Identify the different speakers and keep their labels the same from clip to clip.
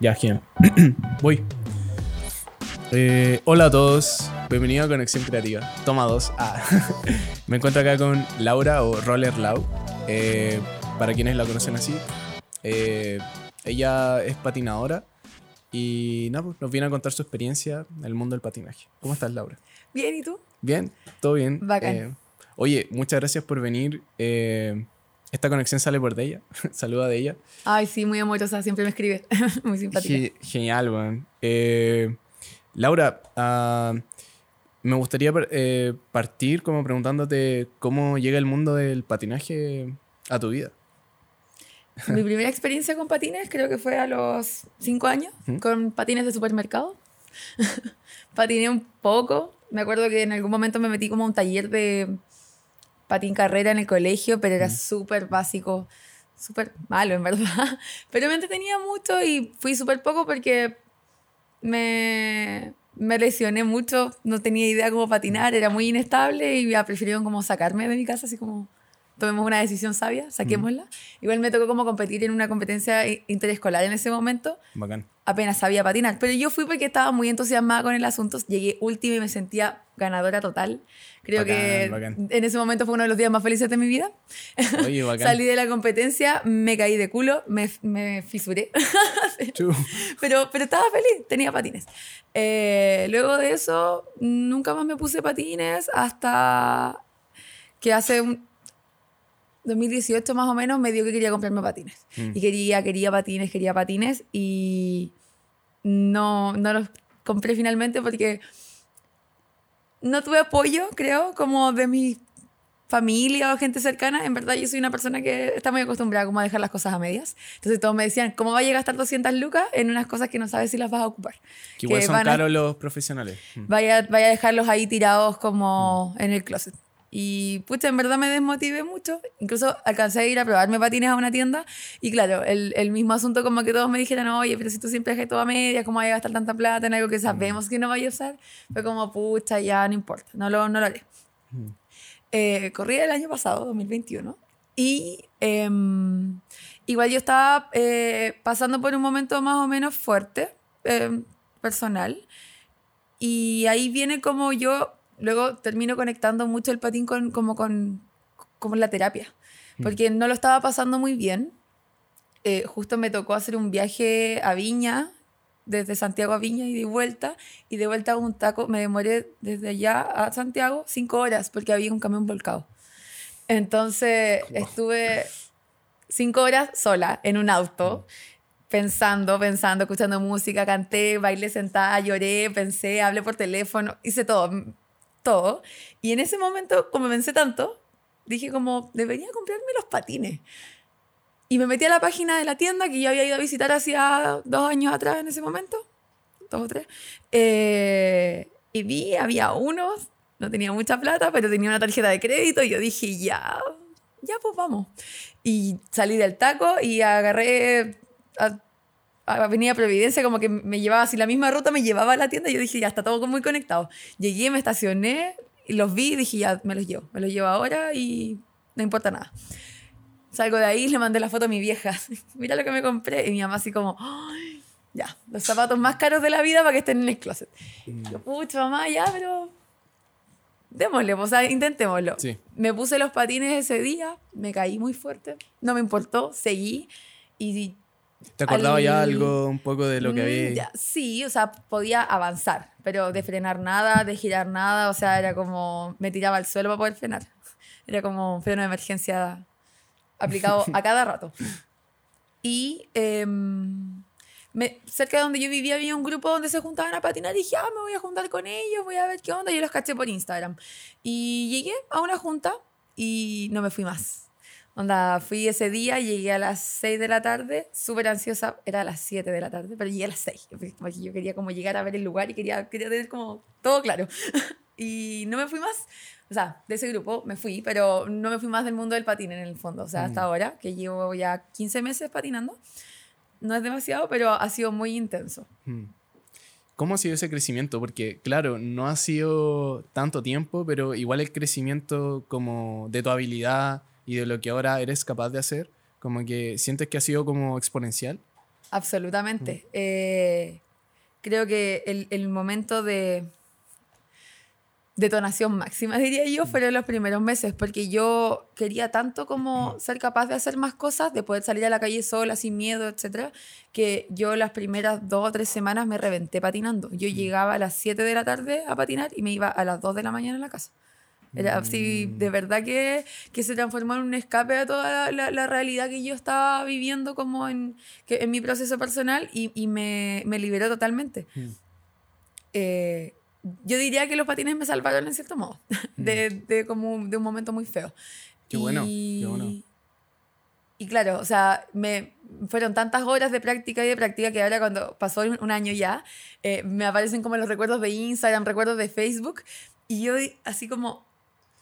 Speaker 1: Ya, genial. Voy. Eh, hola a todos, bienvenido a Conexión Creativa. Toma dos. Ah. Me encuentro acá con Laura o Roller Lau. Eh, para quienes la conocen así. Eh, ella es patinadora y nada, pues, nos viene a contar su experiencia en el mundo del patinaje. ¿Cómo estás, Laura?
Speaker 2: Bien, ¿y tú?
Speaker 1: Bien, todo bien.
Speaker 2: Bacán.
Speaker 1: Oye, muchas gracias por venir. Esta conexión sale por de ella. Saluda de ella.
Speaker 2: Ay, sí, muy amorosa, siempre me escribe. muy simpática.
Speaker 1: Ge- genial, weón. Eh, Laura, ah, me gustaría eh, partir como preguntándote cómo llega el mundo del patinaje a tu vida.
Speaker 2: Mi primera experiencia con patines creo que fue a los 5 años,
Speaker 1: ¿Mm?
Speaker 2: con patines de supermercado. Patiné un poco. Me acuerdo que en algún momento me metí como a un taller de patín carrera en el colegio, pero era súper básico, súper malo en verdad. Pero me entretenía mucho y fui súper poco porque me, me lesioné mucho, no tenía idea cómo patinar, era muy inestable y ya prefirieron como sacarme de mi casa, así como tomemos una decisión sabia, saquémosla. Igual me tocó como competir en una competencia i- interescolar en ese momento,
Speaker 1: Bacán.
Speaker 2: apenas sabía patinar, pero yo fui porque estaba muy entusiasmada con el asunto, llegué última y me sentía ganadora total. Creo
Speaker 1: Bacán,
Speaker 2: que
Speaker 1: bacán.
Speaker 2: en ese momento fue uno de los días más felices de mi vida.
Speaker 1: Oye, bacán.
Speaker 2: Salí de la competencia, me caí de culo, me, me fisuré. Pero, pero estaba feliz, tenía patines. Eh, luego de eso, nunca más me puse patines hasta que hace un 2018 más o menos me dio que quería comprarme patines.
Speaker 1: Mm.
Speaker 2: Y quería, quería patines, quería patines y no, no los compré finalmente porque no tuve apoyo, creo, como de mi familia o gente cercana. En verdad, yo soy una persona que está muy acostumbrada como a dejar las cosas a medias. Entonces todos me decían, ¿cómo vaya a gastar 200 lucas en unas cosas que no sabes si las vas a ocupar?
Speaker 1: Que igual
Speaker 2: Que
Speaker 1: son
Speaker 2: a-
Speaker 1: caros los profesionales. Mm.
Speaker 2: vaya, vaya a dejarlos ahí tirados como en el closet. Y pucha, en verdad me desmotivé mucho. Incluso alcancé a ir a probarme patines a una tienda. Y claro, el, el mismo asunto como que todos me dijeron, oye, pero si tú siempre dejas todo a medias, ¿cómo vas a gastar tanta plata en algo que sabemos que no vaya a usar? Fue como, pucha, ya no importa, no lo, no lo haré. Eh, corrí el año pasado, 2021. Y em, igual yo estaba eh, pasando por un momento más o menos fuerte, em, personal. Y ahí viene como yo, luego termino conectando mucho el patín con, como con como la terapia. Porque no lo estaba pasando muy bien. Eh, justo me tocó hacer un viaje a Viña, desde Santiago a Viña y de vuelta. Y de vuelta a un taco, me demoré desde allá a Santiago cinco horas porque había un camión volcado. Entonces estuve cinco horas sola en un auto, pensando, pensando, escuchando música, canté, bailé sentada, lloré, pensé, hablé por teléfono, hice todo, todo. Y en ese momento, como pensé tanto, dije como, debería comprarme los patines. Y me metí a la página de la tienda que yo había ido a visitar hacía dos años atrás en ese momento, dos o tres, eh, y vi, había unos, no tenía mucha plata, pero tenía una tarjeta de crédito y yo dije, ya, ya pues vamos. Y salí del taco y agarré a, Avenida Providencia, como que me llevaba así la misma ruta, me llevaba a la tienda y yo dije, ya está todo muy conectado. Llegué, me estacioné, los vi y dije, ya me los llevo, me los llevo ahora y no importa nada. Salgo de ahí le mandé la foto a mi vieja. Mira lo que me compré. Y mi mamá así como, "Ay, ya, los zapatos más caros de la vida para que estén en el closet.
Speaker 1: Mm.
Speaker 2: Yo, pucha, mamá, ya, pero démosle, pues, o sea, intentémoslo.
Speaker 1: Sí.
Speaker 2: Me puse los patines ese día, me caí muy fuerte, no me importó, seguí y...
Speaker 1: ¿Te acordaba ya
Speaker 2: al-
Speaker 1: algo un poco de lo que
Speaker 2: Mm,
Speaker 1: había?
Speaker 2: ya, sí, o sea, podía avanzar, pero de frenar nada, de girar nada, o sea, era como me tiraba al suelo para poder frenar. Era como un freno de emergencia aplicado a cada rato. Y em, me- cerca de donde yo vivía había un grupo donde se juntaban a patinar y dije, ah, me voy a juntar con ellos, voy a ver qué onda. Yo los caché por Instagram. Y llegué a una junta y no me fui más. Onda, fui ese día, llegué a las 6 de la tarde, súper ansiosa, era a las 7 de la tarde, pero llegué a las 6, porque yo quería como llegar a ver el lugar y quería, quería tener como todo claro. y no me fui más, o sea, de ese grupo me fui, pero no me fui más del mundo del patín en el fondo, o sea, hasta
Speaker 1: Mm.
Speaker 2: ahora, que llevo ya 15 meses patinando, no es demasiado, pero ha sido muy intenso.
Speaker 1: Mm. ¿Cómo ha sido ese crecimiento? Porque, claro, no ha sido tanto tiempo, pero igual el crecimiento como de tu habilidad y de lo que ahora eres capaz de hacer, como que sientes que ha sido como exponencial.
Speaker 2: absolutamente. Eh, creo que el, el momento de detonación máxima, diría yo, fueron los primeros meses, porque yo quería tanto como ser capaz de hacer más cosas, de poder salir a la calle sola, sin miedo, etcétera, que yo las primeras dos o tres semanas me reventé patinando. Yo llegaba a las 7 de la tarde a patinar y me iba a las 2 de la mañana a la casa. Era así, de verdad que, que se transformó en un escape a toda la, la realidad que yo estaba viviendo como en, que, en mi proceso personal y, y me, me, liberó totalmente. Mm. Eh, yo diría que los patines me salvaron en cierto modo, de, de, como de un momento muy feo.
Speaker 1: Qué bueno, y, qué bueno.
Speaker 2: Y claro, o sea, me fueron tantas horas de práctica y de práctica que ahora cuando pasó un año ya, eh, me aparecen como los recuerdos de Instagram, recuerdos de Facebook, y yo así como,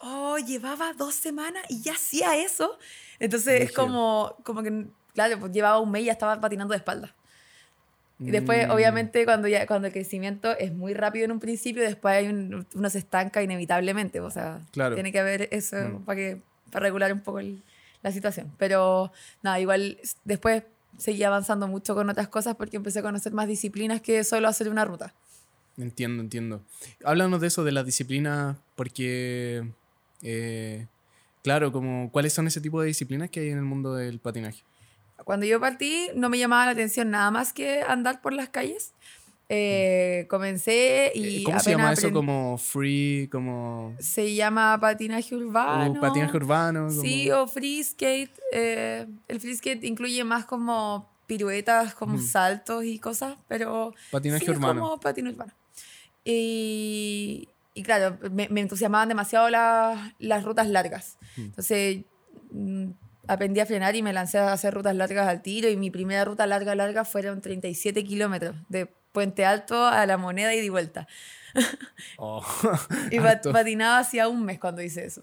Speaker 2: oh, llevaba dos semanas y ya hacía eso. Entonces es como, como que, claro, pues llevaba un mes y ya estaba patinando de espalda. Y después, mm. obviamente, cuando, ya, cuando el crecimiento es muy rápido en un principio, después hay uno se estanca inevitablemente. O sea, tiene que haber eso mm. para, que, para regular un poco la situación. Pero nada, igual después seguí avanzando mucho con otras cosas porque empecé a conocer más disciplinas que solo hacer una ruta.
Speaker 1: Entiendo, entiendo. Háblanos de eso, de las disciplinas, porque, eh, claro, como, ¿cuáles son ese tipo de disciplinas que hay en el mundo del patinaje?
Speaker 2: Cuando yo partí no me llamaba la atención nada más que andar por las calles. Eh, comencé y...
Speaker 1: Eh, ¿Cómo se llama eso? Como free, como...
Speaker 2: Se llama patinaje urbano.
Speaker 1: O patinaje urbano.
Speaker 2: Sí, o free skate. Eh, el free skate incluye más como piruetas, como saltos y cosas, pero...
Speaker 1: Patinaje urbano.
Speaker 2: como patinaje urbano. Y, y claro, me, me entusiasmaban demasiado las rutas largas. Entonces mm, aprendí a frenar y me lancé a hacer rutas largas al tiro y mi primera ruta larga, larga fueron 37 kilómetros de Puente Alto a La Moneda y de vuelta. Oh, y patinaba hacía un mes cuando hice eso.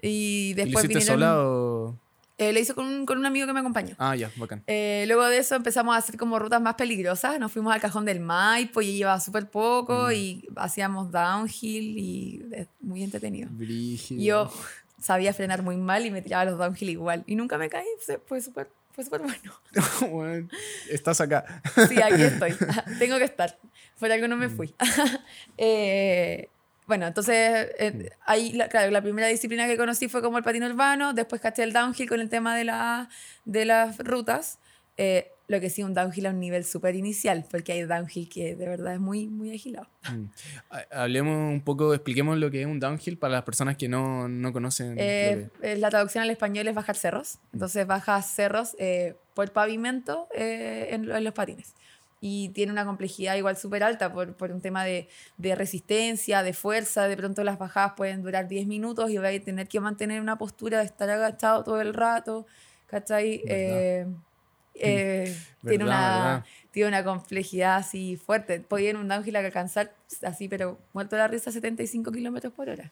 Speaker 2: Y después
Speaker 1: ¿Lo hiciste sola o...?
Speaker 2: Eh, lo hice con un, con un, amigo que me acompañó.
Speaker 1: Ah, ya, bacán.
Speaker 2: Eh, luego de eso empezamos a hacer como rutas más peligrosas. Nos fuimos al Cajón del Maipo y llevaba súper poco mm. y hacíamos downhill y muy entretenido.
Speaker 1: Brígido.
Speaker 2: Yo sabía frenar muy mal y me tiraba los downhill igual. Y nunca me caí, fue súper fue súper
Speaker 1: bueno. estás acá.
Speaker 2: sí, aquí estoy. Tengo que estar. Fuera que no me mm. fui. eh, bueno, entonces, eh, ahí, la, claro, la primera disciplina que conocí fue como el patino urbano, después caché el downhill con el tema de, la, de las rutas. Eh, lo que sí, un downhill a un nivel súper inicial, porque hay downhill que de verdad es muy, muy agilado. Mm.
Speaker 1: Hablemos un poco, expliquemos lo que es un downhill para las personas que no, no conocen.
Speaker 2: Eh, eh, la traducción al español es bajar cerros. Entonces bajas cerros eh, por pavimento en, en, los patines. Y tiene una complejidad igual súper alta por, por, un tema de, de, resistencia, de fuerza. De pronto las bajadas pueden durar 10 minutos y vais a tener que mantener una postura de estar agachado todo el rato. ¿Cachai? Eh, tiene, una, tiene una complejidad así fuerte. Podía en un downhill alcanzar así, pero muerto la risa, 75 kilómetros por hora.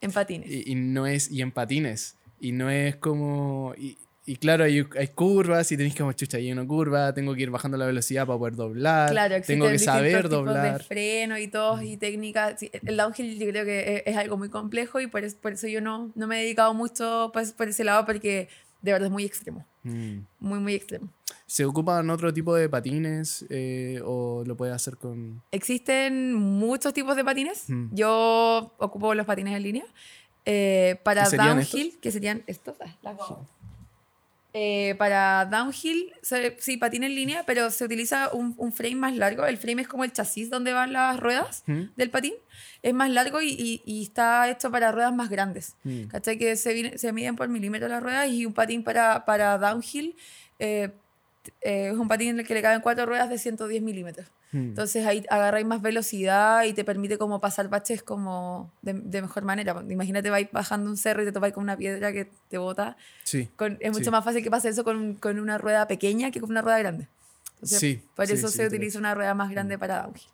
Speaker 2: En patines.
Speaker 1: Y, no es, y en patines. Y no es como. Y, y claro, hay, hay, curvas y tenéis como chucha, hay una curva, tengo que ir bajando la velocidad para poder doblar.
Speaker 2: Claro,
Speaker 1: tengo que saber doblar.
Speaker 2: de freno y todo, y técnicas. el downhill yo creo que es, algo muy complejo y por eso, por eso yo no, no me he dedicado mucho pues, por ese lado porque de verdad es muy extremo. Mm. Muy, muy extremo.
Speaker 1: ¿Se ocupan otro tipo de patines eh, o lo puede hacer con...?
Speaker 2: Existen muchos tipos de patines. Mm. Yo ocupo los patines en línea. Eh, para downhill, que serían estos, ah, eh, para downhill, sí, patina en línea, pero se utiliza un, un, frame más largo. El frame es como el chasis donde van las ruedas mm. del patín. Es más largo y, y, está hecho para ruedas más grandes. Mm. ¿Cachai? Que se, se, miden por milímetros las ruedas y un patín para, para downhill eh, eh, es un patín en el que le caben cuatro ruedas de 110 milímetros. Mm. Entonces ahí agarráis más velocidad y te permite como pasar baches como de, de mejor manera. Imagínate, vais bajando un cerro y te topáis con una piedra que te bota.
Speaker 1: Sí.
Speaker 2: es mucho más fácil que pase eso con, con, una rueda pequeña que con una rueda grande.
Speaker 1: sí.
Speaker 2: Por eso se utiliza una rueda más grande mm. para downhill.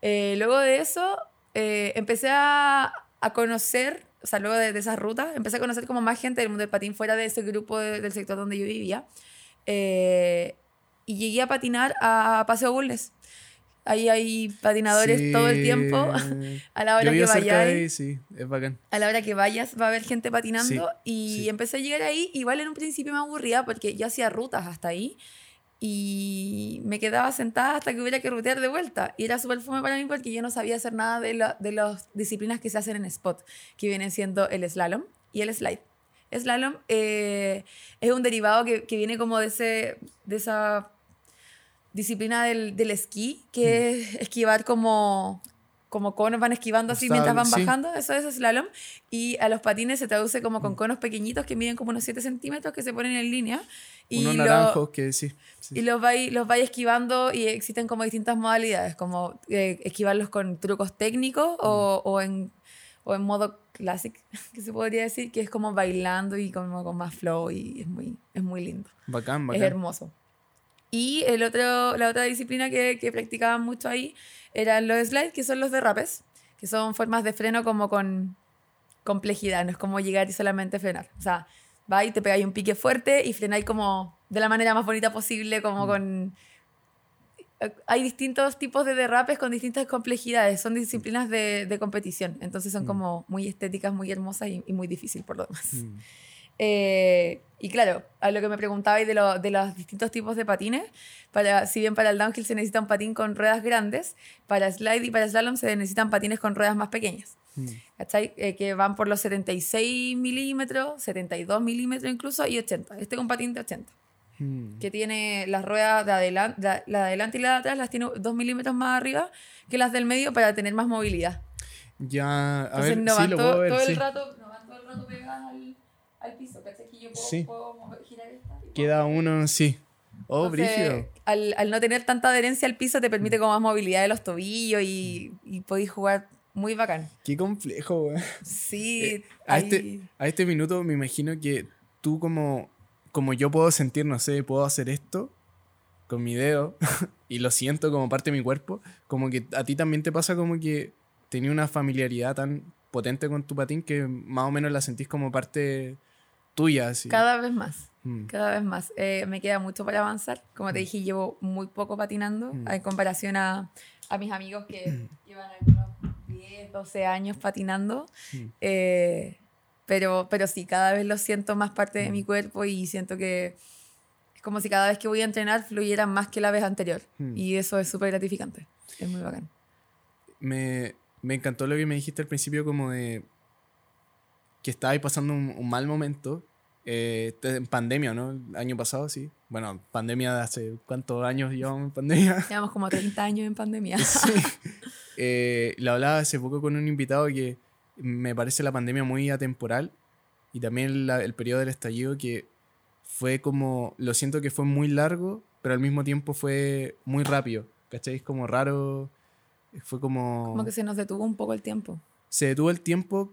Speaker 2: Eh, luego de eso, eh, empecé a, a, conocer, o sea, luego de, de, esas rutas, empecé a conocer como más gente del mundo del patín fuera de ese grupo del sector donde yo vivía. Eh, y llegué a patinar a Paseo Bulnes. Ahí hay patinadores todo el tiempo. a la hora que vayas.
Speaker 1: sí, es bacán.
Speaker 2: A la hora que vayas va a haber gente patinando. y empecé a llegar ahí. Igual en un principio me aburría porque yo hacía rutas hasta ahí. y me quedaba sentada hasta que hubiera que rutear de vuelta. Y era súper fome para mí porque yo no sabía hacer nada de, la- de las disciplinas que se hacen en spot, que vienen siendo el slalom y el slide. Slalom eh, es un derivado que, que viene como de, ese, de esa disciplina del, del esquí, que es esquivar como, como conos, van esquivando así mientras van
Speaker 1: Obstáculos, sí.
Speaker 2: bajando, eso es slalom. Y a los patines se traduce como con conos pequeñitos que miden como unos 7 centímetros que se ponen en línea. Y
Speaker 1: Unos
Speaker 2: lo-
Speaker 1: que sí. sí.
Speaker 2: y los vais los esquivando y existen como distintas modalidades, como eh, esquivarlos con trucos técnicos o, o en, o en modo clásico, que se podría decir, que es como bailando y como con más flow y es muy, es muy lindo,
Speaker 1: Bacán,
Speaker 2: es
Speaker 1: bacán.
Speaker 2: hermoso. Y el otro, la otra disciplina que, que practicaban mucho ahí eran los slides, que son los derrapes, que son formas de freno como con complejidad, no es como llegar y solamente frenar. O sea, va y te pegáis un pique fuerte y frenáis como de la manera más bonita posible, como con... Hay distintos tipos de derrapes con distintas complejidades, son disciplinas de, de competición, entonces son como muy estéticas, muy hermosas y, y muy difíciles por lo demás.
Speaker 1: Mm.
Speaker 2: Eh, y claro, a lo que me preguntabais de, lo- de los distintos tipos de patines, para, si bien para el downhill se necesita un patín con ruedas grandes, para slide y para slalom se necesitan patines con ruedas más pequeñas.
Speaker 1: Mm.
Speaker 2: Eh, que van por los 76 milímetros, 72 milímetros incluso, y 80. Este es un patín de 80,
Speaker 1: Mm.
Speaker 2: que tiene las ruedas de adelante, la, la de adelante y la de atrás las tiene 2 milímetros más arriba que las del medio para tener más movilidad.
Speaker 1: Ya, a
Speaker 2: Entonces
Speaker 1: ver,
Speaker 2: no
Speaker 1: sí,
Speaker 2: van
Speaker 1: lo
Speaker 2: todo,
Speaker 1: puedo ver,
Speaker 2: todo
Speaker 1: sí.
Speaker 2: el rato, no van todo el rato pegadas al, al piso, ¿cachai? Que yo puedo,
Speaker 1: Sí.
Speaker 2: puedo mover- girar esta
Speaker 1: Queda uno, sí. Oh,
Speaker 2: Entonces,
Speaker 1: brígido.
Speaker 2: Al, al no tener tanta adherencia al piso te permite como más movilidad de los tobillos y, y podéis jugar muy bacán.
Speaker 1: Qué complejo, güey.
Speaker 2: Sí,
Speaker 1: Eh, a,
Speaker 2: hay-
Speaker 1: este, a este minuto me imagino que tú como, como yo puedo sentir, no sé, puedo hacer esto con mi dedo y lo siento como parte de mi cuerpo, como que a ti también te pasa como que tenía una familiaridad tan potente con tu patín que más o menos la sentís como parte tuya. Así.
Speaker 2: cada vez más.
Speaker 1: Mm.
Speaker 2: Cada vez más. Eh, me queda mucho para avanzar. Como te dije, llevo muy poco patinando
Speaker 1: Mm.
Speaker 2: en comparación a, a mis amigos que llevan algunos 10, 12 años patinando.
Speaker 1: Mm.
Speaker 2: Eh, pero, pero sí, cada vez lo siento más parte de
Speaker 1: Mm.
Speaker 2: mi cuerpo y siento que es como si cada vez que voy a entrenar fluyera más que la vez anterior.
Speaker 1: Mm.
Speaker 2: Y eso es súper gratificante. Es muy bacán.
Speaker 1: me, me encantó lo que me dijiste al principio como de que estabais pasando un, un mal momento eh, en pandemia, ¿no? El año pasado, sí. Bueno, pandemia de hace cuántos años llevamos en pandemia.
Speaker 2: Llevamos como 30 años en pandemia.
Speaker 1: Sí. Eh, lo hablaba hace poco con un invitado que me parece la pandemia muy atemporal y también la- el periodo del estallido que fue como, lo siento que fue muy largo, pero al mismo tiempo fue muy rápido, ¿cachai? Es como raro, fue como...
Speaker 2: Como que se nos detuvo un poco el tiempo.
Speaker 1: Se detuvo el tiempo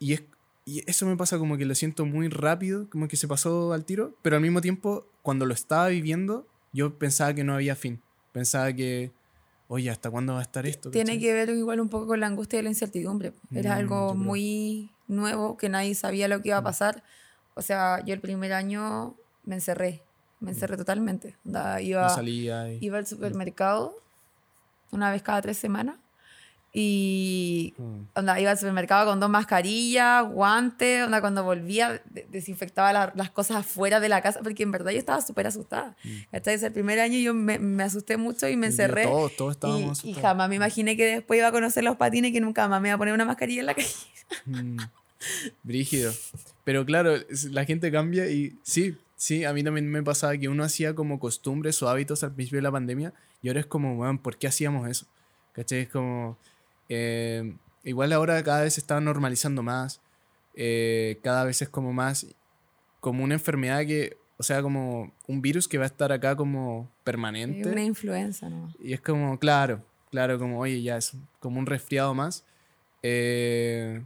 Speaker 1: y, es, y eso me pasa como que lo siento muy rápido, como que se pasó al tiro, pero al mismo tiempo, cuando lo estaba viviendo, yo pensaba que no había fin, pensaba que, oye, ¿hasta cuándo va a estar esto?
Speaker 2: Tiene
Speaker 1: ¿cachai?
Speaker 2: que ver igual un poco con la angustia y la incertidumbre. Era
Speaker 1: Mm,
Speaker 2: algo muy nuevo que nadie sabía lo que iba a pasar. O sea, yo el primer año me encerré, me encerré totalmente. Onda, iba,
Speaker 1: No salía y...
Speaker 2: iba al supermercado una vez cada tres semanas y
Speaker 1: Mm.
Speaker 2: onda, iba al supermercado con dos mascarillas, guantes, onda, cuando volvía de- desinfectaba la- las cosas afuera de la casa porque en verdad yo estaba súper asustada. ¿Cachai? Ese el primer año yo me, me asusté mucho y me
Speaker 1: Y
Speaker 2: encerré.
Speaker 1: Todos, todos
Speaker 2: Y,
Speaker 1: estábamos
Speaker 2: y
Speaker 1: asustados.
Speaker 2: jamás me imaginé que después iba a conocer los patines y que nunca más me iba a poner una mascarilla en la calle.
Speaker 1: Mm, Brígido. Pero claro, la gente cambia y sí, sí, a mí también me pasaba que uno hacía como costumbres o hábitos al principio de la pandemia y ahora es como, weón, ¿por qué hacíamos eso? ¿Cachai? Es como, eh, igual ahora cada vez se está normalizando más, eh, cada vez es como más, como una enfermedad que, o sea, como un virus que va a estar acá como permanente.
Speaker 2: Una influenza, ¿no?
Speaker 1: Y es como, claro, claro, como, oye, ya es como un resfriado más. Eh,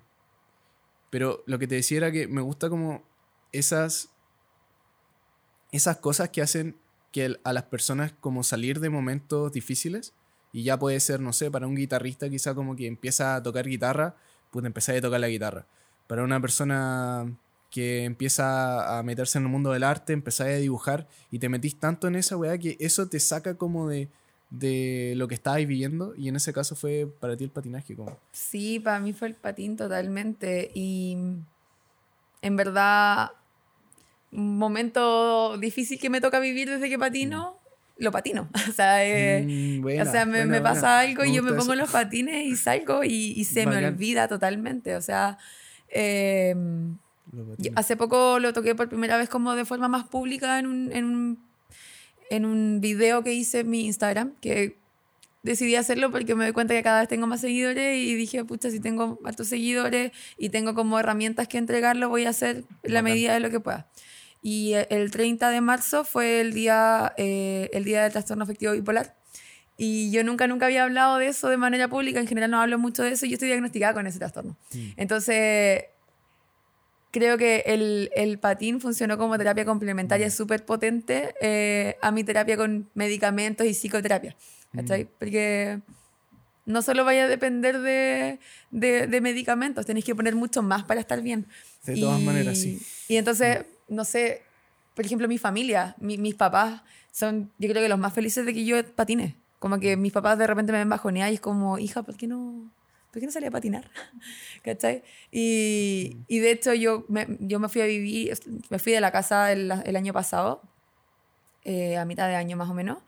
Speaker 1: pero lo que te decía era que me gusta como esas, esas cosas que hacen que a las personas como salir de momentos difíciles. Y ya puede ser, no sé, para un guitarrista quizá como que empieza a tocar guitarra, pues empezar a tocar la guitarra. Para una persona que empieza a meterse en el mundo del arte, empezar a dibujar y te metís tanto en esa weá que eso te saca como de, de lo que estabas viviendo y en ese caso fue para ti el patinaje como
Speaker 2: Sí, para mí fue el patín totalmente. Y en verdad, un momento difícil que me toca vivir desde que patino lo patino. O sea, eh,
Speaker 1: Mm, buena,
Speaker 2: o sea me,
Speaker 1: buena,
Speaker 2: me
Speaker 1: buena.
Speaker 2: pasa algo y yo me pongo
Speaker 1: eso.
Speaker 2: los patines y salgo y, y se me olvida totalmente. O sea, eh,
Speaker 1: patines.
Speaker 2: hace poco lo toqué por primera vez como de forma más pública en un, en un, en un video que hice en mi Instagram, que decidí hacerlo porque me doy cuenta que cada vez tengo más seguidores y dije, pucha, si tengo hartos seguidores y tengo como herramientas que entregarlo, voy a hacer la medida de lo que pueda. Y eh, el 30 de marzo fue el día, eh, el día del trastorno afectivo bipolar. Y yo nunca, nunca había hablado de eso de manera pública. En general no hablo mucho de eso. y Yo estoy diagnosticada con ese trastorno.
Speaker 1: Mm.
Speaker 2: Entonces, creo que el, el patín funcionó como terapia
Speaker 1: Mm.
Speaker 2: complementaria súper potente eh, a mi terapia con medicamentos y psicoterapia. ¿Cachai?
Speaker 1: Mm.
Speaker 2: Porque no solo vaya a depender de, de, de medicamentos, tenéis que poner mucho más para estar bien.
Speaker 1: De todas maneras, sí.
Speaker 2: Y entonces, no sé, por ejemplo, mi familia, mi- mis papás son, yo creo que los más felices de que yo patine. Como que mis papás de repente me ven bajoneada y es como, hija, ¿por qué no, ¿por qué no salí a patinar? ¿Cachai? Y, y de hecho yo me, yo me fui a vivir, me fui de la casa el, el año pasado, eh, a mitad de año más o menos.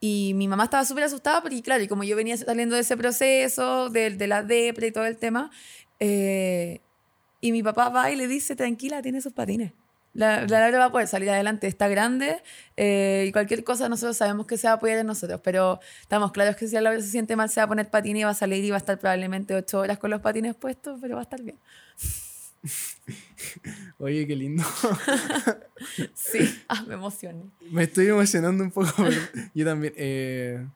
Speaker 2: Y mi mamá estaba súper asustada porque, claro, y como yo venía saliendo de ese proceso, de, de la depre y todo el tema, eh, y mi papá va y le dice, tranquila, tiene sus patines. La, la Laura va a poder salir adelante, está grande eh, y cualquier cosa nosotros sabemos que se va a apoyar en nosotros, pero estamos claros que si la Laura se siente mal se va a poner patines y va a salir y va a estar probablemente ocho horas con los patines puestos, pero va a estar bien.
Speaker 1: Oye, qué lindo.
Speaker 2: Sí, ah, me emocioné.
Speaker 1: Me estoy emocionando un poco. yo también. eh,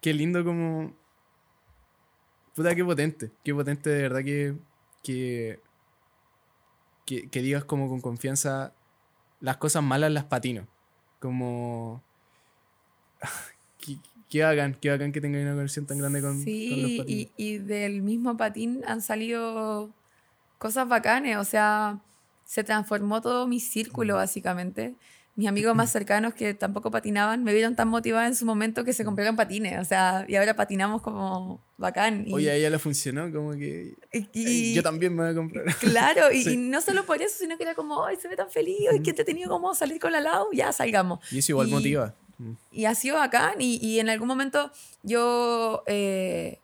Speaker 1: qué lindo como... Puta, qué potente. Qué potente de verdad que... Que, que, que digas como con confianza las cosas malas las patino. Como... Qué, bacán, qué bacán que tengáis una conexión tan grande con, con los
Speaker 2: Sí,
Speaker 1: patines.
Speaker 2: y, y del mismo patín han salido cosas bacanes, o sea, se transformó todo mi círculo
Speaker 1: Mm.
Speaker 2: básicamente. Mis amigos más cercanos que tampoco patinaban me vieron tan motivada en su momento que se
Speaker 1: Mm.
Speaker 2: compraron patines, o sea, y ahora patinamos como bacán. Y,
Speaker 1: Oye, a ella le funcionó, como que...
Speaker 2: y-
Speaker 1: "Ey,
Speaker 2: y-
Speaker 1: yo también me voy a comprar.
Speaker 2: Claro, y,
Speaker 1: Sí.
Speaker 2: y no solo por eso, sino que era como, ay, se ve tan feliz, ay, qué entretenido como salir con la Lau, ya salgamos.
Speaker 1: Y eso igual
Speaker 2: Y-
Speaker 1: motiva. Mm.
Speaker 2: Y ha sido bacán. Y, y en algún momento yo eh,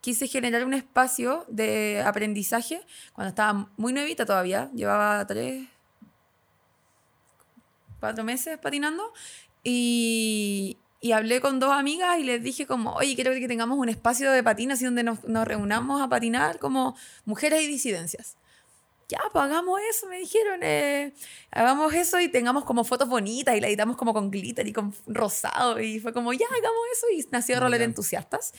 Speaker 2: quise generar un espacio de aprendizaje cuando estaba muy nuevita todavía. Llevaba tres, cuatro meses patinando. Y, y hablé con dos amigas y les dije como, oye, quiero que tengamos un espacio de patín así donde nos, nos reunamos a patinar como mujeres y disidencias. Ya, pues hagamos eso, me dijeron. eh, hagamos eso y tengamos como fotos bonitas y la editamos como con glitter y con rosado. Y fue como, ya, hagamos eso. Y nació Roller. Entusiastas.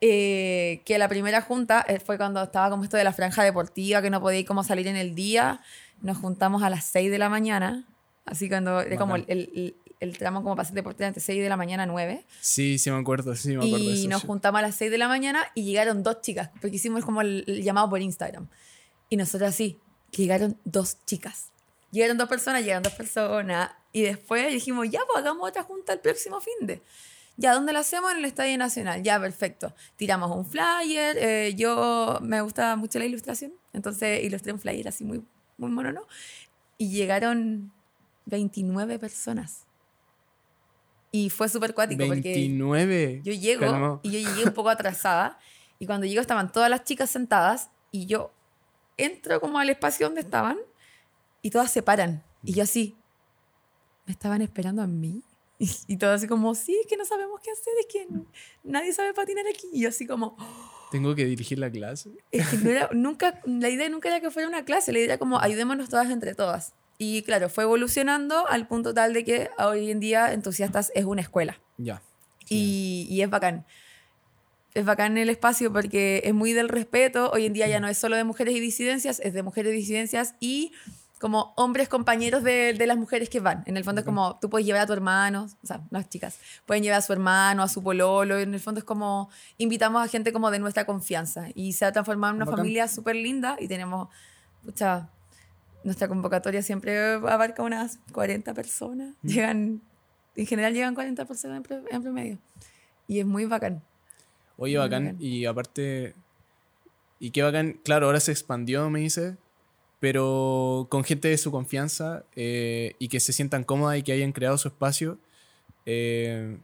Speaker 2: Eh, que la primera junta eh, fue cuando estaba como esto de la franja deportiva, que no podía como salir en el día. Nos juntamos a las 6 de la mañana. Así cuando era como el, el, el- tramo como para hacer deporte entre 6 de la mañana a 9.
Speaker 1: Sí, sí me acuerdo, sí me acuerdo
Speaker 2: Y
Speaker 1: eso.
Speaker 2: nos
Speaker 1: sí.
Speaker 2: juntamos a las 6 de la mañana y llegaron dos chicas, porque hicimos como el, el llamado por Instagram. Y nosotros así, que llegaron dos chicas. Llegaron dos personas, llegaron dos personas. Y después dijimos, ya, pues hagamos otra junta el próximo fin de. Ya, ¿dónde la hacemos? En el Estadio Nacional. Ya, perfecto. Tiramos un flyer. eh, yo me gusta mucho la ilustración. Entonces ilustré un flyer así muy, muy mono, ¿no? Y llegaron 29 personas. Y fue súper cuático porque
Speaker 1: 29.
Speaker 2: yo llego
Speaker 1: Calmao.
Speaker 2: y yo llegué un poco atrasada y cuando llego estaban todas las chicas sentadas y yo entro como al espacio donde estaban y todas se paran y yo así, ¿me estaban esperando a mí? Y, y todo así como, sí, es que no sabemos qué hacer, es que nadie sabe patinar aquí. Y yo así como,
Speaker 1: Tengo que dirigir la clase.
Speaker 2: es que no era, nunca, la idea nunca era que fuera una clase, la idea era como ayudémonos todas entre todas. Y claro, fue evolucionando al punto tal de que hoy en día Entusiastas es una escuela.
Speaker 1: Ya.
Speaker 2: Y, y es bacán. Es bacán el espacio porque es muy del respeto. Hoy en día ya no es solo de mujeres y disidencias, es de mujeres y disidencias y como hombres compañeros de, de las mujeres que van. En el fondo es como tú puedes llevar a tu hermano, o sea, las chicas, pueden llevar a su hermano, a su pololo. En el fondo es como invitamos a gente como de nuestra confianza y se ha transformado en una
Speaker 1: Bacán.
Speaker 2: familia súper linda y tenemos, pucha, nuestra convocatoria siempre abarca unas 40 personas. Llegan, en general llegan 40 personas en promedio. Y es muy bacán.
Speaker 1: Oye,
Speaker 2: Muy
Speaker 1: bacán.
Speaker 2: bacán.
Speaker 1: Y aparte. Y qué bacán. Claro, ahora se expandió, me dice. Pero con gente de su confianza eh, y que se sientan cómodas y que hayan creado su espacio. Eh,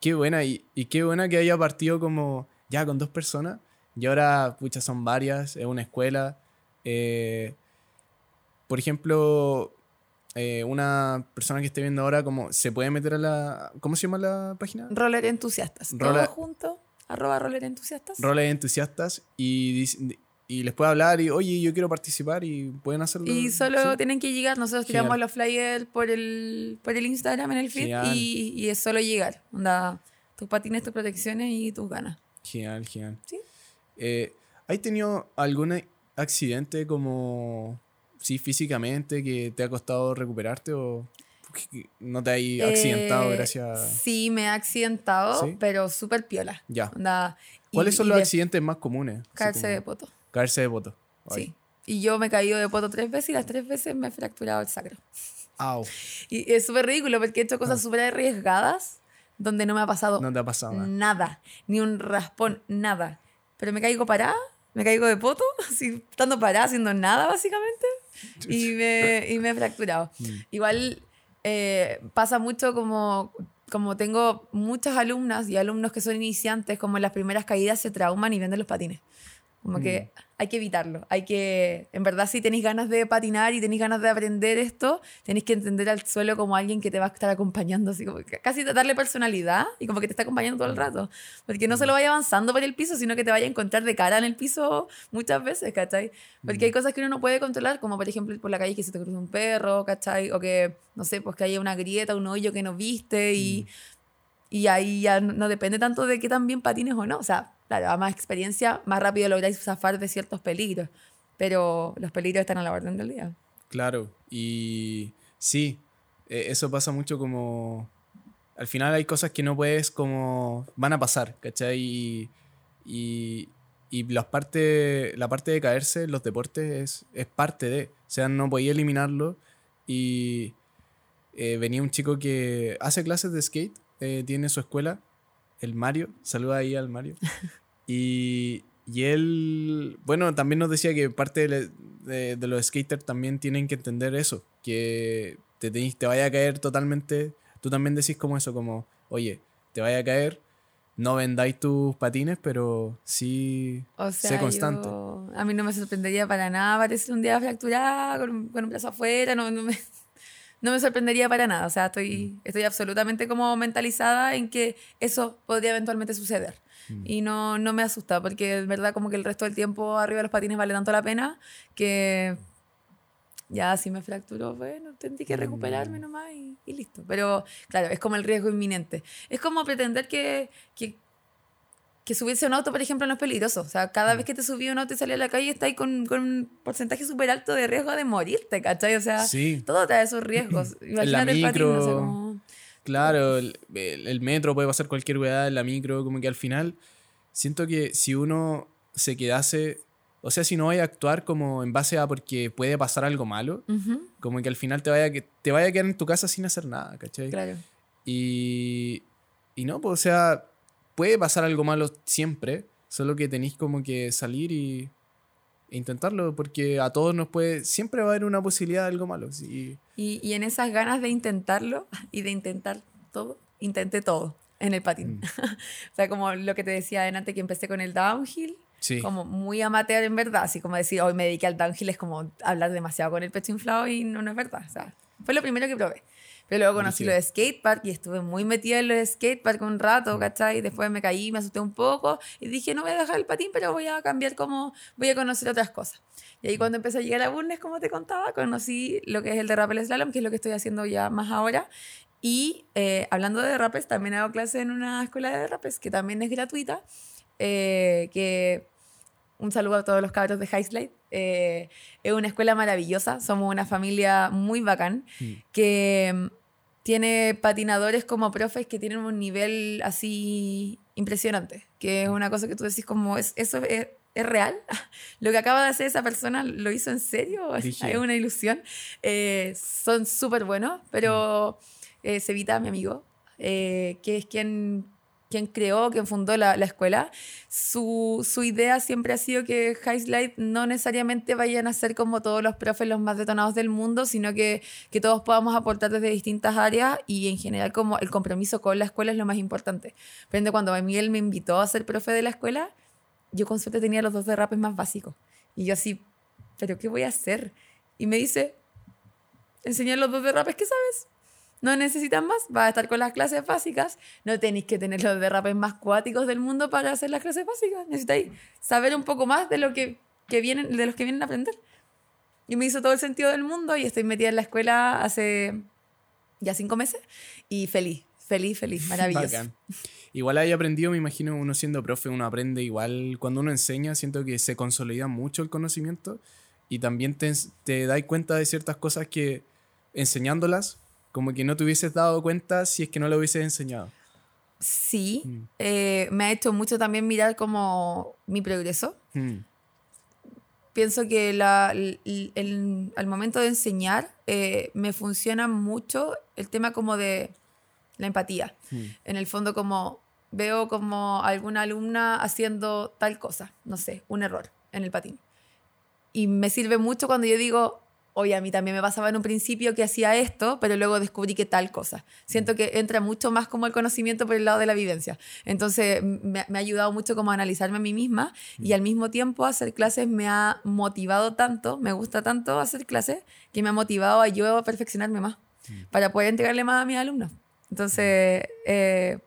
Speaker 1: qué buena, y, y qué buena que haya partido como ya con dos personas. Y ahora, pucha, son varias, es una escuela. Eh, por ejemplo, eh, una persona que esté viendo ahora, como se puede meter a la. ¿Cómo se llama la página?
Speaker 2: Roller entusiastas.
Speaker 1: Roller-
Speaker 2: Todo junto. Arroba roller entusiastas.
Speaker 1: Roles entusiastas y, y les puede hablar y, oye, yo quiero participar y pueden hacerlo.
Speaker 2: Y solo
Speaker 1: Sí.
Speaker 2: tienen que llegar, nosotros
Speaker 1: Genial.
Speaker 2: tiramos los flyers por el, por el Instagram en el feed y, y es solo llegar. Onda, tus patines, tus protecciones y tus ganas.
Speaker 1: Genial, genial.
Speaker 2: Sí.
Speaker 1: Eh, ¿Has tenido algún accidente como, sí, físicamente, que te ha costado recuperarte o no te has accidentado
Speaker 2: Eh,
Speaker 1: gracias
Speaker 2: Sí, me he accidentado,
Speaker 1: ¿Sí?
Speaker 2: pero súper piola.
Speaker 1: Ya.
Speaker 2: Onda, y-
Speaker 1: ¿Cuáles son
Speaker 2: y
Speaker 1: los
Speaker 2: de
Speaker 1: accidentes más comunes?
Speaker 2: Caerse
Speaker 1: como
Speaker 2: de poto.
Speaker 1: Caerse de poto. Ay.
Speaker 2: Sí. Y yo me he caído de poto tres veces y las tres veces me he fracturado el sacro.
Speaker 1: Au,
Speaker 2: Y es súper ridículo porque he hecho cosas súper arriesgadas donde no me ha pasado
Speaker 1: Ah. no te ha pasado nada.
Speaker 2: nada, ni un raspón, nada. Pero me caigo parada, me caigo de poto, así, estando parada, haciendo nada básicamente, y me, y me he fracturado.
Speaker 1: Mm.
Speaker 2: Igual eh, pasa mucho como, como tengo muchas alumnas y alumnos que son iniciantes, como en las primeras caídas se trauman y venden los patines. Como que
Speaker 1: Mm.
Speaker 2: hay que evitarlo. Hay que, en verdad, si tenéis ganas de patinar y tenéis ganas de aprender esto, tenéis que entender al suelo como alguien que te va a estar acompañando, así como que casi darle personalidad y como que te está acompañando todo el rato. Porque no solo vaya avanzando por el piso, sino que te vaya a encontrar de cara en el piso muchas veces, ¿cachai? Porque hay cosas que uno no puede controlar, como por ejemplo por la calle que se te cruza un perro, ¿cachai? O que, no sé, pues que haya una grieta, un hoyo que no viste y, y ahí ya no, no depende tanto de qué tan bien patines o no. O sea, claro, a más experiencia, más rápido lográis zafar de ciertos peligros. Pero los peligros están a la orden del día.
Speaker 1: Claro, y sí, eh, eso pasa mucho como... Al final hay cosas que no puedes como... van a pasar, ¿cachai? Y, y, y las parte, la parte de caerse los deportes es, es parte de... O sea, no podía eliminarlo y eh, venía un chico que hace clases de skate, eh, tiene su escuela, el Mario, saluda ahí al Mario. Y, y él, bueno, también nos decía que parte de, de- de los skaters también tienen que entender eso, que te, tenís- te vaya a caer totalmente, tú también decís como eso, como, oye, te vaya a caer, no vendáis tus patines, pero sí
Speaker 2: O sea,
Speaker 1: sé constante.
Speaker 2: yo- a mí no me sorprendería para nada aparecer un día fracturada con, un- con un brazo afuera, no, no me, no me sorprendería para nada. O sea,
Speaker 1: Mm.
Speaker 2: estoy, estoy absolutamente como mentalizada en que eso podría eventualmente suceder.
Speaker 1: Mm.
Speaker 2: Y no, no me asusta, porque es verdad como que el resto del tiempo arriba de los patines vale tanto la pena que ya si me fracturó, bueno, tendré que
Speaker 1: Mm.
Speaker 2: recuperarme nomás y, y listo. Pero claro, es como el riesgo inminente. Es como pretender que, que, que subirse a un auto, por ejemplo, no es peligroso. O sea, cada vez que te subí a un auto y salí a la calle, estás ahí con, con un porcentaje súper alto de riesgo de morirte, ¿cachai? O sea,
Speaker 1: Sí.
Speaker 2: todo trae esos riesgos. Imagínate el patín, no sé cómo-
Speaker 1: Claro, el, el- metro puede pasar cualquier weá la micro, como que al final siento que si uno se quedase, o sea, si no vaya a actuar como en base a porque puede pasar algo malo,
Speaker 2: Ujú,
Speaker 1: como que al final te vaya, te vaya a quedar en tu casa sin hacer nada, ¿cachai?
Speaker 2: claro.
Speaker 1: Y, y no, pues o sea, puede pasar algo malo siempre, solo que tenéis como que salir y e intentarlo, porque a todos nos puede, siempre va a haber una posibilidad de algo malo. sí.
Speaker 2: Y, y en esas ganas de intentarlo y de intentar todo, intenté todo en el patín.
Speaker 1: Mm.
Speaker 2: o sea, como lo que te decía adelante que empecé con el downhill,
Speaker 1: Sí.
Speaker 2: como muy amateur en verdad, así como decir, hoy me dediqué al downhill es como hablar demasiado con el pecho inflado y no, no es verdad. O sea, fue lo primero que probé. Pero luego conocí
Speaker 1: Brígido.
Speaker 2: lo de skatepark y estuve muy metida en lo de skatepark un rato, ¿cachai? Después me caí, me asusté un poco y dije, no voy a dejar el patín, pero voy a cambiar como, voy a conocer otras cosas. Y ahí cuando empecé a llegar a Burnes, como te contaba, conocí lo que es el de rappel slalom, que es lo que estoy haciendo ya más ahora. Y eh, hablando de rapes, también hago clases en una escuela de rapes, que también es gratuita, eh, que un saludo a todos los cabros de Highslide. Eh, es una escuela maravillosa, somos una familia muy bacán,
Speaker 1: Mm.
Speaker 2: que mm, tiene patinadores como profes que tienen un nivel así impresionante, que es una cosa que tú decís como, ¿es, ¿eso es, es real? ¿Lo que acaba de hacer esa persona lo hizo en serio? ¿Es, una ilusión? Eh, son súper buenos, pero eh, Sevita, mi amigo, eh, que es quien quien creó, quien fundó la, la escuela, su, su, idea siempre ha sido que Highlight no necesariamente vayan a ser como todos los profes los más detonados del mundo, sino que, que todos podamos aportar desde distintas áreas y en general como el compromiso con la escuela es lo más importante. Pero cuando Miguel me invitó a ser profe de la escuela, yo con suerte tenía los dos derrapes más básicos. Y yo así, ¿pero qué voy a hacer? Y me dice, enseñar los dos derrapes que sabes no necesitan más, vas a estar con las clases básicas, no tenéis que tener los derrapes más cuáticos del mundo para hacer las clases básicas, necesitáis saber un poco más de, lo que, que vienen, de los que vienen a aprender. Y me hizo todo el sentido del mundo y estoy metida en la escuela hace ya cinco meses y feliz, feliz, feliz, maravilloso.
Speaker 1: Igual hay aprendido, me imagino, uno siendo profe, uno aprende igual, cuando uno enseña, siento que se consolida mucho el conocimiento y también te, te das cuenta de ciertas cosas que enseñándolas como que no te hubieses dado cuenta si es que no lo hubieses enseñado.
Speaker 2: Sí, mm. eh, me ha hecho mucho también mirar como mi progreso. Mm. Pienso que la, el, al momento de enseñar eh, me funciona mucho el tema como de la empatía. Mm. En el fondo como veo como alguna alumna haciendo tal cosa, no sé, un error en el patín. Y me sirve mucho cuando yo digo, oye, a mí también me pasaba en un principio que hacía esto, pero luego descubrí que tal cosa. Siento que entra mucho más como el conocimiento por el lado de la vivencia. Entonces me, ha ayudado mucho como a analizarme a mí misma y al mismo tiempo hacer clases me ha motivado tanto, me gusta tanto hacer clases, que me ha motivado a yo a perfeccionarme más, para poder entregarle más a mis alumnos. Entonces, eh,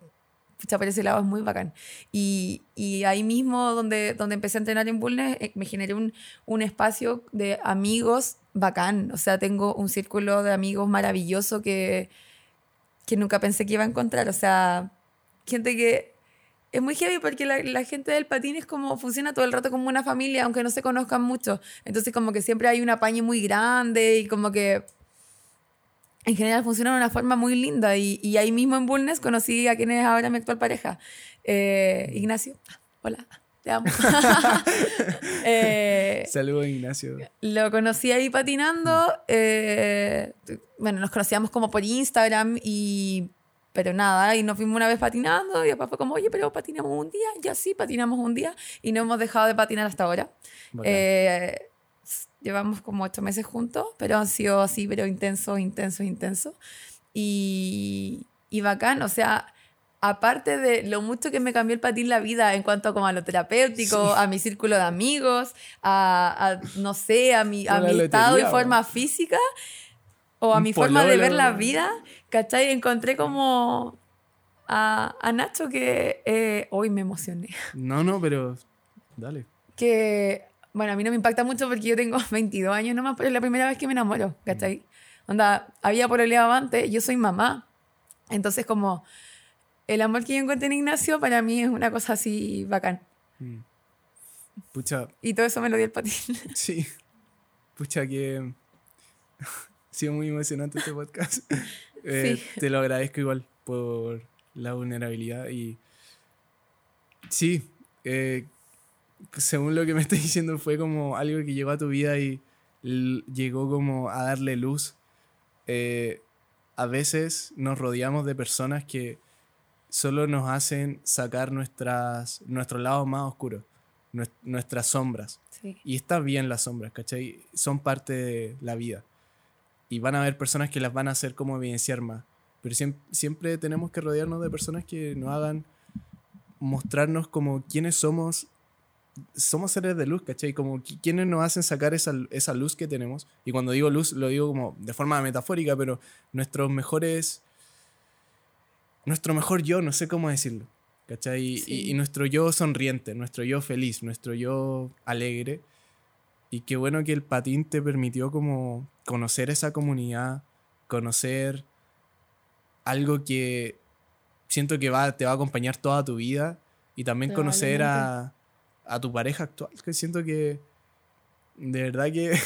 Speaker 2: pucha, por ese lado es muy bacán. Y, y, ahí mismo donde, donde empecé a entrenar en Bulnes, eh, me generé un, un espacio de amigos bacán. O sea, tengo un círculo de amigos maravilloso que, que nunca pensé que iba a encontrar. O sea, gente que es muy heavy porque la, gente del patín es como funciona todo el rato como una familia, aunque no se conozcan mucho. Entonces, como que siempre hay un apaño muy grande y como que en general funciona de una forma muy linda. Y, ahí mismo en Bulnes conocí a quien es ahora mi actual pareja, eh, Ignacio. Hola. Te amo.
Speaker 1: eh, Saludos, Ignacio.
Speaker 2: Lo conocí ahí patinando. Eh, bueno, nos conocíamos como por Instagram y. Pero nada, y nos fuimos una vez patinando y después fue como, oye, pero patinamos un día. Ya sí, patinamos un día y no hemos dejado de patinar hasta ahora. Eh, llevamos como ocho meses juntos, pero han sido así, pero intensos, intensos, intensos. Y, y bacán, o sea, aparte de lo mucho que me cambió el patín la vida en cuanto como a lo terapéutico, a mi círculo de amigos, a, no sé, a mi, a mi estado y forma física o a mi forma de ver la vida, ¿cachai? Encontré como a, a Nacho que eh, hoy me emocioné.
Speaker 1: No, no, pero dale.
Speaker 2: Que, bueno, a mí no me impacta mucho porque yo tengo 22 años nomás, pero es la primera vez que me enamoro, ¿cachai? Onda, había por el antes, yo soy mamá. Entonces como el amor que yo encontré en Ignacio para mí es una cosa así bacán. Mm.
Speaker 1: Pucha.
Speaker 2: Y todo eso me lo dio el patín.
Speaker 1: Sí. Pucha, que ha sido muy emocionante este podcast. Eh, te lo agradezco igual por la vulnerabilidad y sí, eh, según lo que me estás diciendo fue como algo que llegó a tu vida y llegó como a darle luz. Eh, a veces nos rodeamos de personas que solo nos hacen sacar nuestras, nuestro lado más oscuro, nuestras sombras. Y está bien las sombras, ¿cachai? Son parte de la vida. Y van a haber personas que las van a hacer como evidenciar más. Pero siempre, siempre tenemos que rodearnos de personas que nos hagan mostrarnos como quiénes somos. Somos seres de luz, ¿cachai? Como quienes nos hacen sacar esa, esa luz que tenemos. Y cuando digo luz, lo digo como de forma metafórica, pero nuestros mejores nuestro mejor yo, no sé cómo decirlo. ¿Cachai? Y, nuestro yo sonriente, nuestro yo feliz, nuestro yo alegre. Y qué bueno que el patín te permitió como conocer esa comunidad, conocer algo que siento que va, te va a acompañar toda tu vida y también conocer a, a, tu pareja actual, que siento que de verdad que...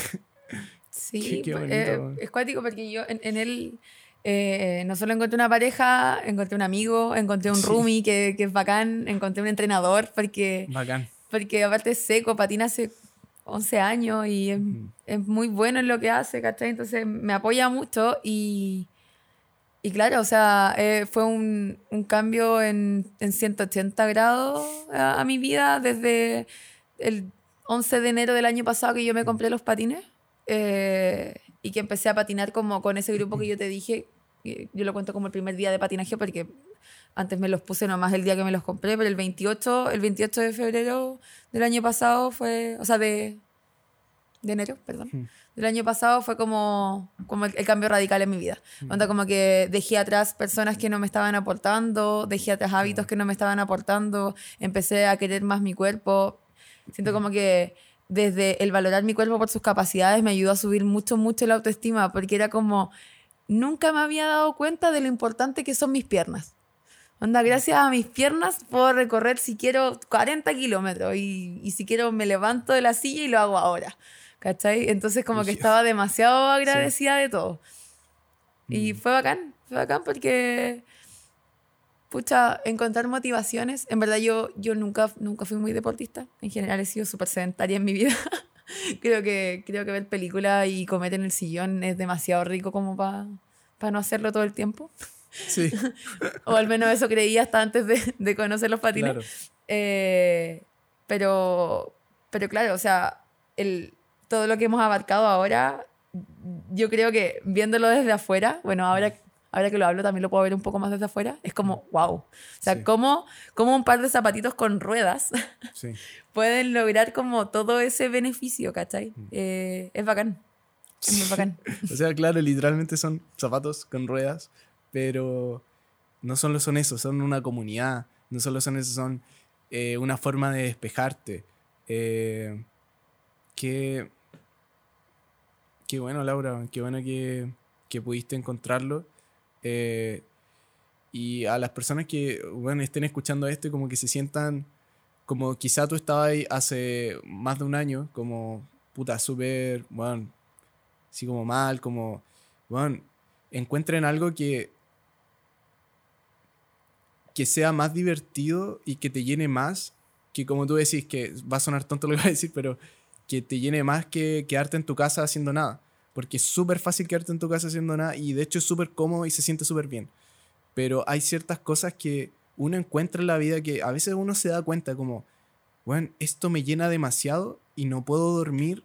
Speaker 2: Sí, eh, es cuático porque yo en, en él eh, no solo encontré una pareja, encontré un amigo, encontré un roomie que, que, es bacán, encontré un entrenador porque,
Speaker 1: bacán.
Speaker 2: porque aparte es seco, patina hace 11 años y es, muy bueno en lo que hace, ¿cachai? Entonces me apoya mucho y, y claro, o sea, eh, fue un, un cambio en, en 180 grados a, a mi vida desde el 11 de enero del año pasado que yo me compré los patines eh, y que empecé a patinar como con ese grupo que yo te dije. Yo lo cuento como el primer día de patinaje porque antes me los puse nomás el día que me los compré, pero el 28, el 28 de febrero del año pasado fue, o sea, de, de enero, perdón,
Speaker 1: Mm.
Speaker 2: del año pasado fue como, como el, el cambio radical en mi vida. Onda como que dejé atrás personas que no me estaban aportando, dejé atrás hábitos que no me estaban aportando, empecé a querer más mi cuerpo. Siento como que desde el valorar mi cuerpo por sus capacidades me ayudó a subir mucho, mucho la autoestima, porque era como, nunca me había dado cuenta de lo importante que son mis piernas. Onda, gracias a mis piernas puedo recorrer si quiero 40 kilómetros y, y si quiero me levanto de la silla y lo hago ahora. ¿Cachai? Entonces como que estaba demasiado agradecida de todo. Y fue bacán, fue bacán porque, pucha, encontrar motivaciones. En verdad yo, yo nunca, nunca fui muy deportista. En general he sido súper sedentaria en mi vida. creo, que, creo que ver películas y comer en el sillón es demasiado rico como para no hacerlo todo el tiempo.
Speaker 1: Sí,
Speaker 2: O al menos eso creía hasta antes de, de conocer los patines.
Speaker 1: claro.
Speaker 2: Eh, pero, pero claro, o sea, el, todo lo que hemos abarcado ahora, yo creo que viéndolo desde afuera, bueno, ahora, ahora que lo hablo también lo puedo ver un poco más desde afuera, es como, wow. O sea,
Speaker 1: Sí.
Speaker 2: cómo, cómo un par de zapatitos con ruedas
Speaker 1: Sí.
Speaker 2: pueden lograr como todo ese beneficio, ¿cachai?
Speaker 1: Mm.
Speaker 2: Eh, es bacán. Es muy bacán.
Speaker 1: O sea, claro, literalmente son zapatos con ruedas, pero no solo son eso, son una comunidad, no solo son eso, son eh, una forma de despejarte. Eh, qué, qué bueno, Laura, qué bueno que, que pudiste encontrarlo. Eh, y a las personas que bueno, estén escuchando esto como que se sientan como quizá tú estabas ahí hace más de un año, como puta, súper, bueno, así como mal, como, bueno, encuentren algo que que sea más divertido y que te llene más, que como tú decís, que va a sonar tonto lo que voy a decir, pero que te llene más que quedarte en tu casa haciendo nada. Porque es súper fácil quedarte en tu casa haciendo nada y de hecho es súper cómodo y se siente súper bien. Pero hay ciertas cosas que uno encuentra en la vida que a veces uno se da cuenta como, bueno, esto me llena demasiado y no puedo dormir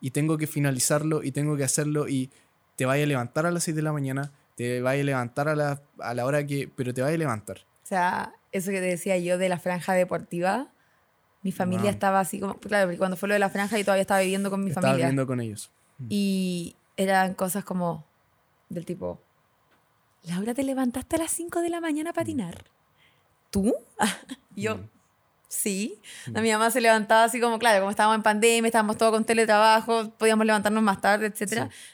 Speaker 1: y tengo que finalizarlo y tengo que hacerlo y te vaya a levantar a las 6 de la mañana, te vaya a levantar a la, a la hora que, pero te vaya a levantar.
Speaker 2: O sea, eso que te decía yo de la franja deportiva, mi familia
Speaker 1: Wow.
Speaker 2: estaba así como, claro, porque cuando fue lo de la franja y todavía estaba viviendo con mi
Speaker 1: Estaba
Speaker 2: familia.
Speaker 1: viviendo con ellos.
Speaker 2: Y eran cosas como del tipo, Laura, ¿te levantaste a las 5 de la mañana a patinar? ¿Tú? Yo,
Speaker 1: Mm.
Speaker 2: sí. Mi mamá se levantaba así como, claro, como estábamos en pandemia, estábamos todos con teletrabajo, podíamos levantarnos más tarde.
Speaker 1: Sí.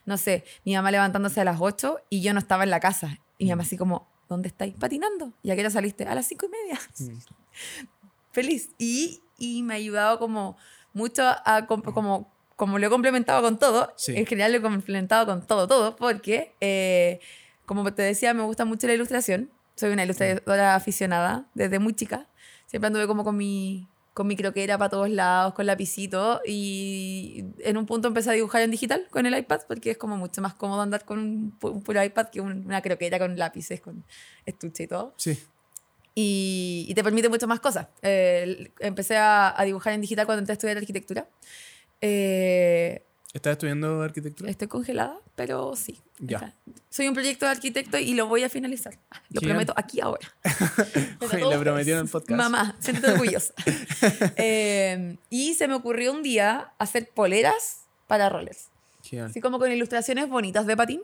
Speaker 2: No sé, mi mamá levantándose a las 8 y yo no estaba en la casa. Y mi mamá
Speaker 1: Mm.
Speaker 2: así como, ¿dónde estáis? Patinando. ¿Y a qué hora saliste? A las 5 y media.
Speaker 1: Mm.
Speaker 2: Feliz. Y, y me ha ayudado como mucho a, com- como, como lo he complementado con todo.
Speaker 1: Sí.
Speaker 2: En general lo he complementado con todo, todo, porque, eh, como te decía, me gusta mucho la ilustración. Soy una ilustradora aficionada desde muy chica. Siempre anduve como con mi, con mi croquera para todos lados, con lapicito. Y en un punto empecé a dibujar en digital con el iPad, porque es como mucho más cómodo andar con un, un puro iPad que un- una croquera con lápices, con estuche y todo
Speaker 1: Sí.
Speaker 2: y, y te permite muchas más cosas. Eh, empecé a, a dibujar en digital cuando entré a estudiar arquitectura. Eh,
Speaker 1: ¿Estás estudiando arquitectura?
Speaker 2: estoy congelada, pero sí.
Speaker 1: Ya.
Speaker 2: Está. Soy un proyecto de arquitecto y lo voy a finalizar. Lo prometo aquí ahora. Frente a
Speaker 1: Y
Speaker 2: todos
Speaker 1: lo prometió en el podcast.
Speaker 2: Mamá, siéntete orgullosa. Eh, y se me ocurrió un día hacer poleras para rollers. Así como con ilustraciones bonitas de patín.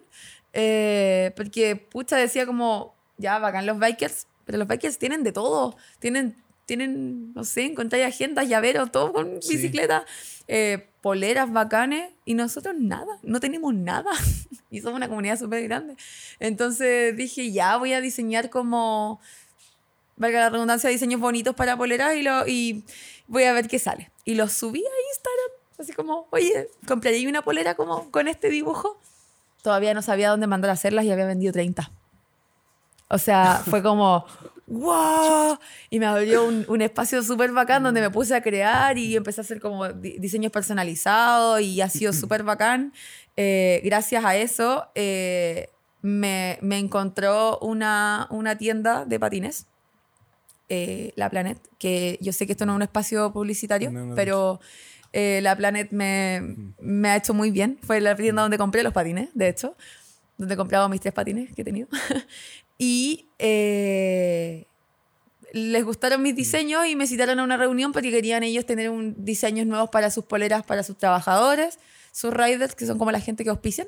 Speaker 2: Eh, porque, pucha, decía como, ya, bacán los bikers, pero los bikers tienen de todo. Tienen, tienen no sé, encontrar agendas, llaveros, todo con
Speaker 1: Sí.
Speaker 2: bicicleta. Eh, poleras bacanes. Y nosotros nada, no tenemos nada. y somos una comunidad súper grande. Entonces dije, ya, voy a diseñar como, valga la redundancia, diseños bonitos para poleras y, lo, y voy a ver qué sale. Y los subí a Instagram. Así como, oye, compré ahí una polera como con este dibujo. Todavía no sabía dónde mandar a hacerlas y había vendido 30. O sea, fue como, ¡wow! Y me abrió un, un espacio súper bacán donde me puse a crear y empecé a hacer como di- diseños personalizados y ha sido súper bacán. Eh, gracias a eso, eh, me, me encontró una, una tienda de patines, eh, La Planet, que yo sé que esto no es un espacio publicitario,
Speaker 1: No, no,
Speaker 2: pero eh, La Planet me, me ha hecho muy bien. Fue la tienda donde compré los patines, de hecho, donde he comprado mis tres patines que he tenido. y eh, les gustaron mis diseños y me citaron a una reunión porque querían ellos tener un, diseños nuevos para sus poleras, para sus trabajadores, sus riders, que son como la gente que auspician.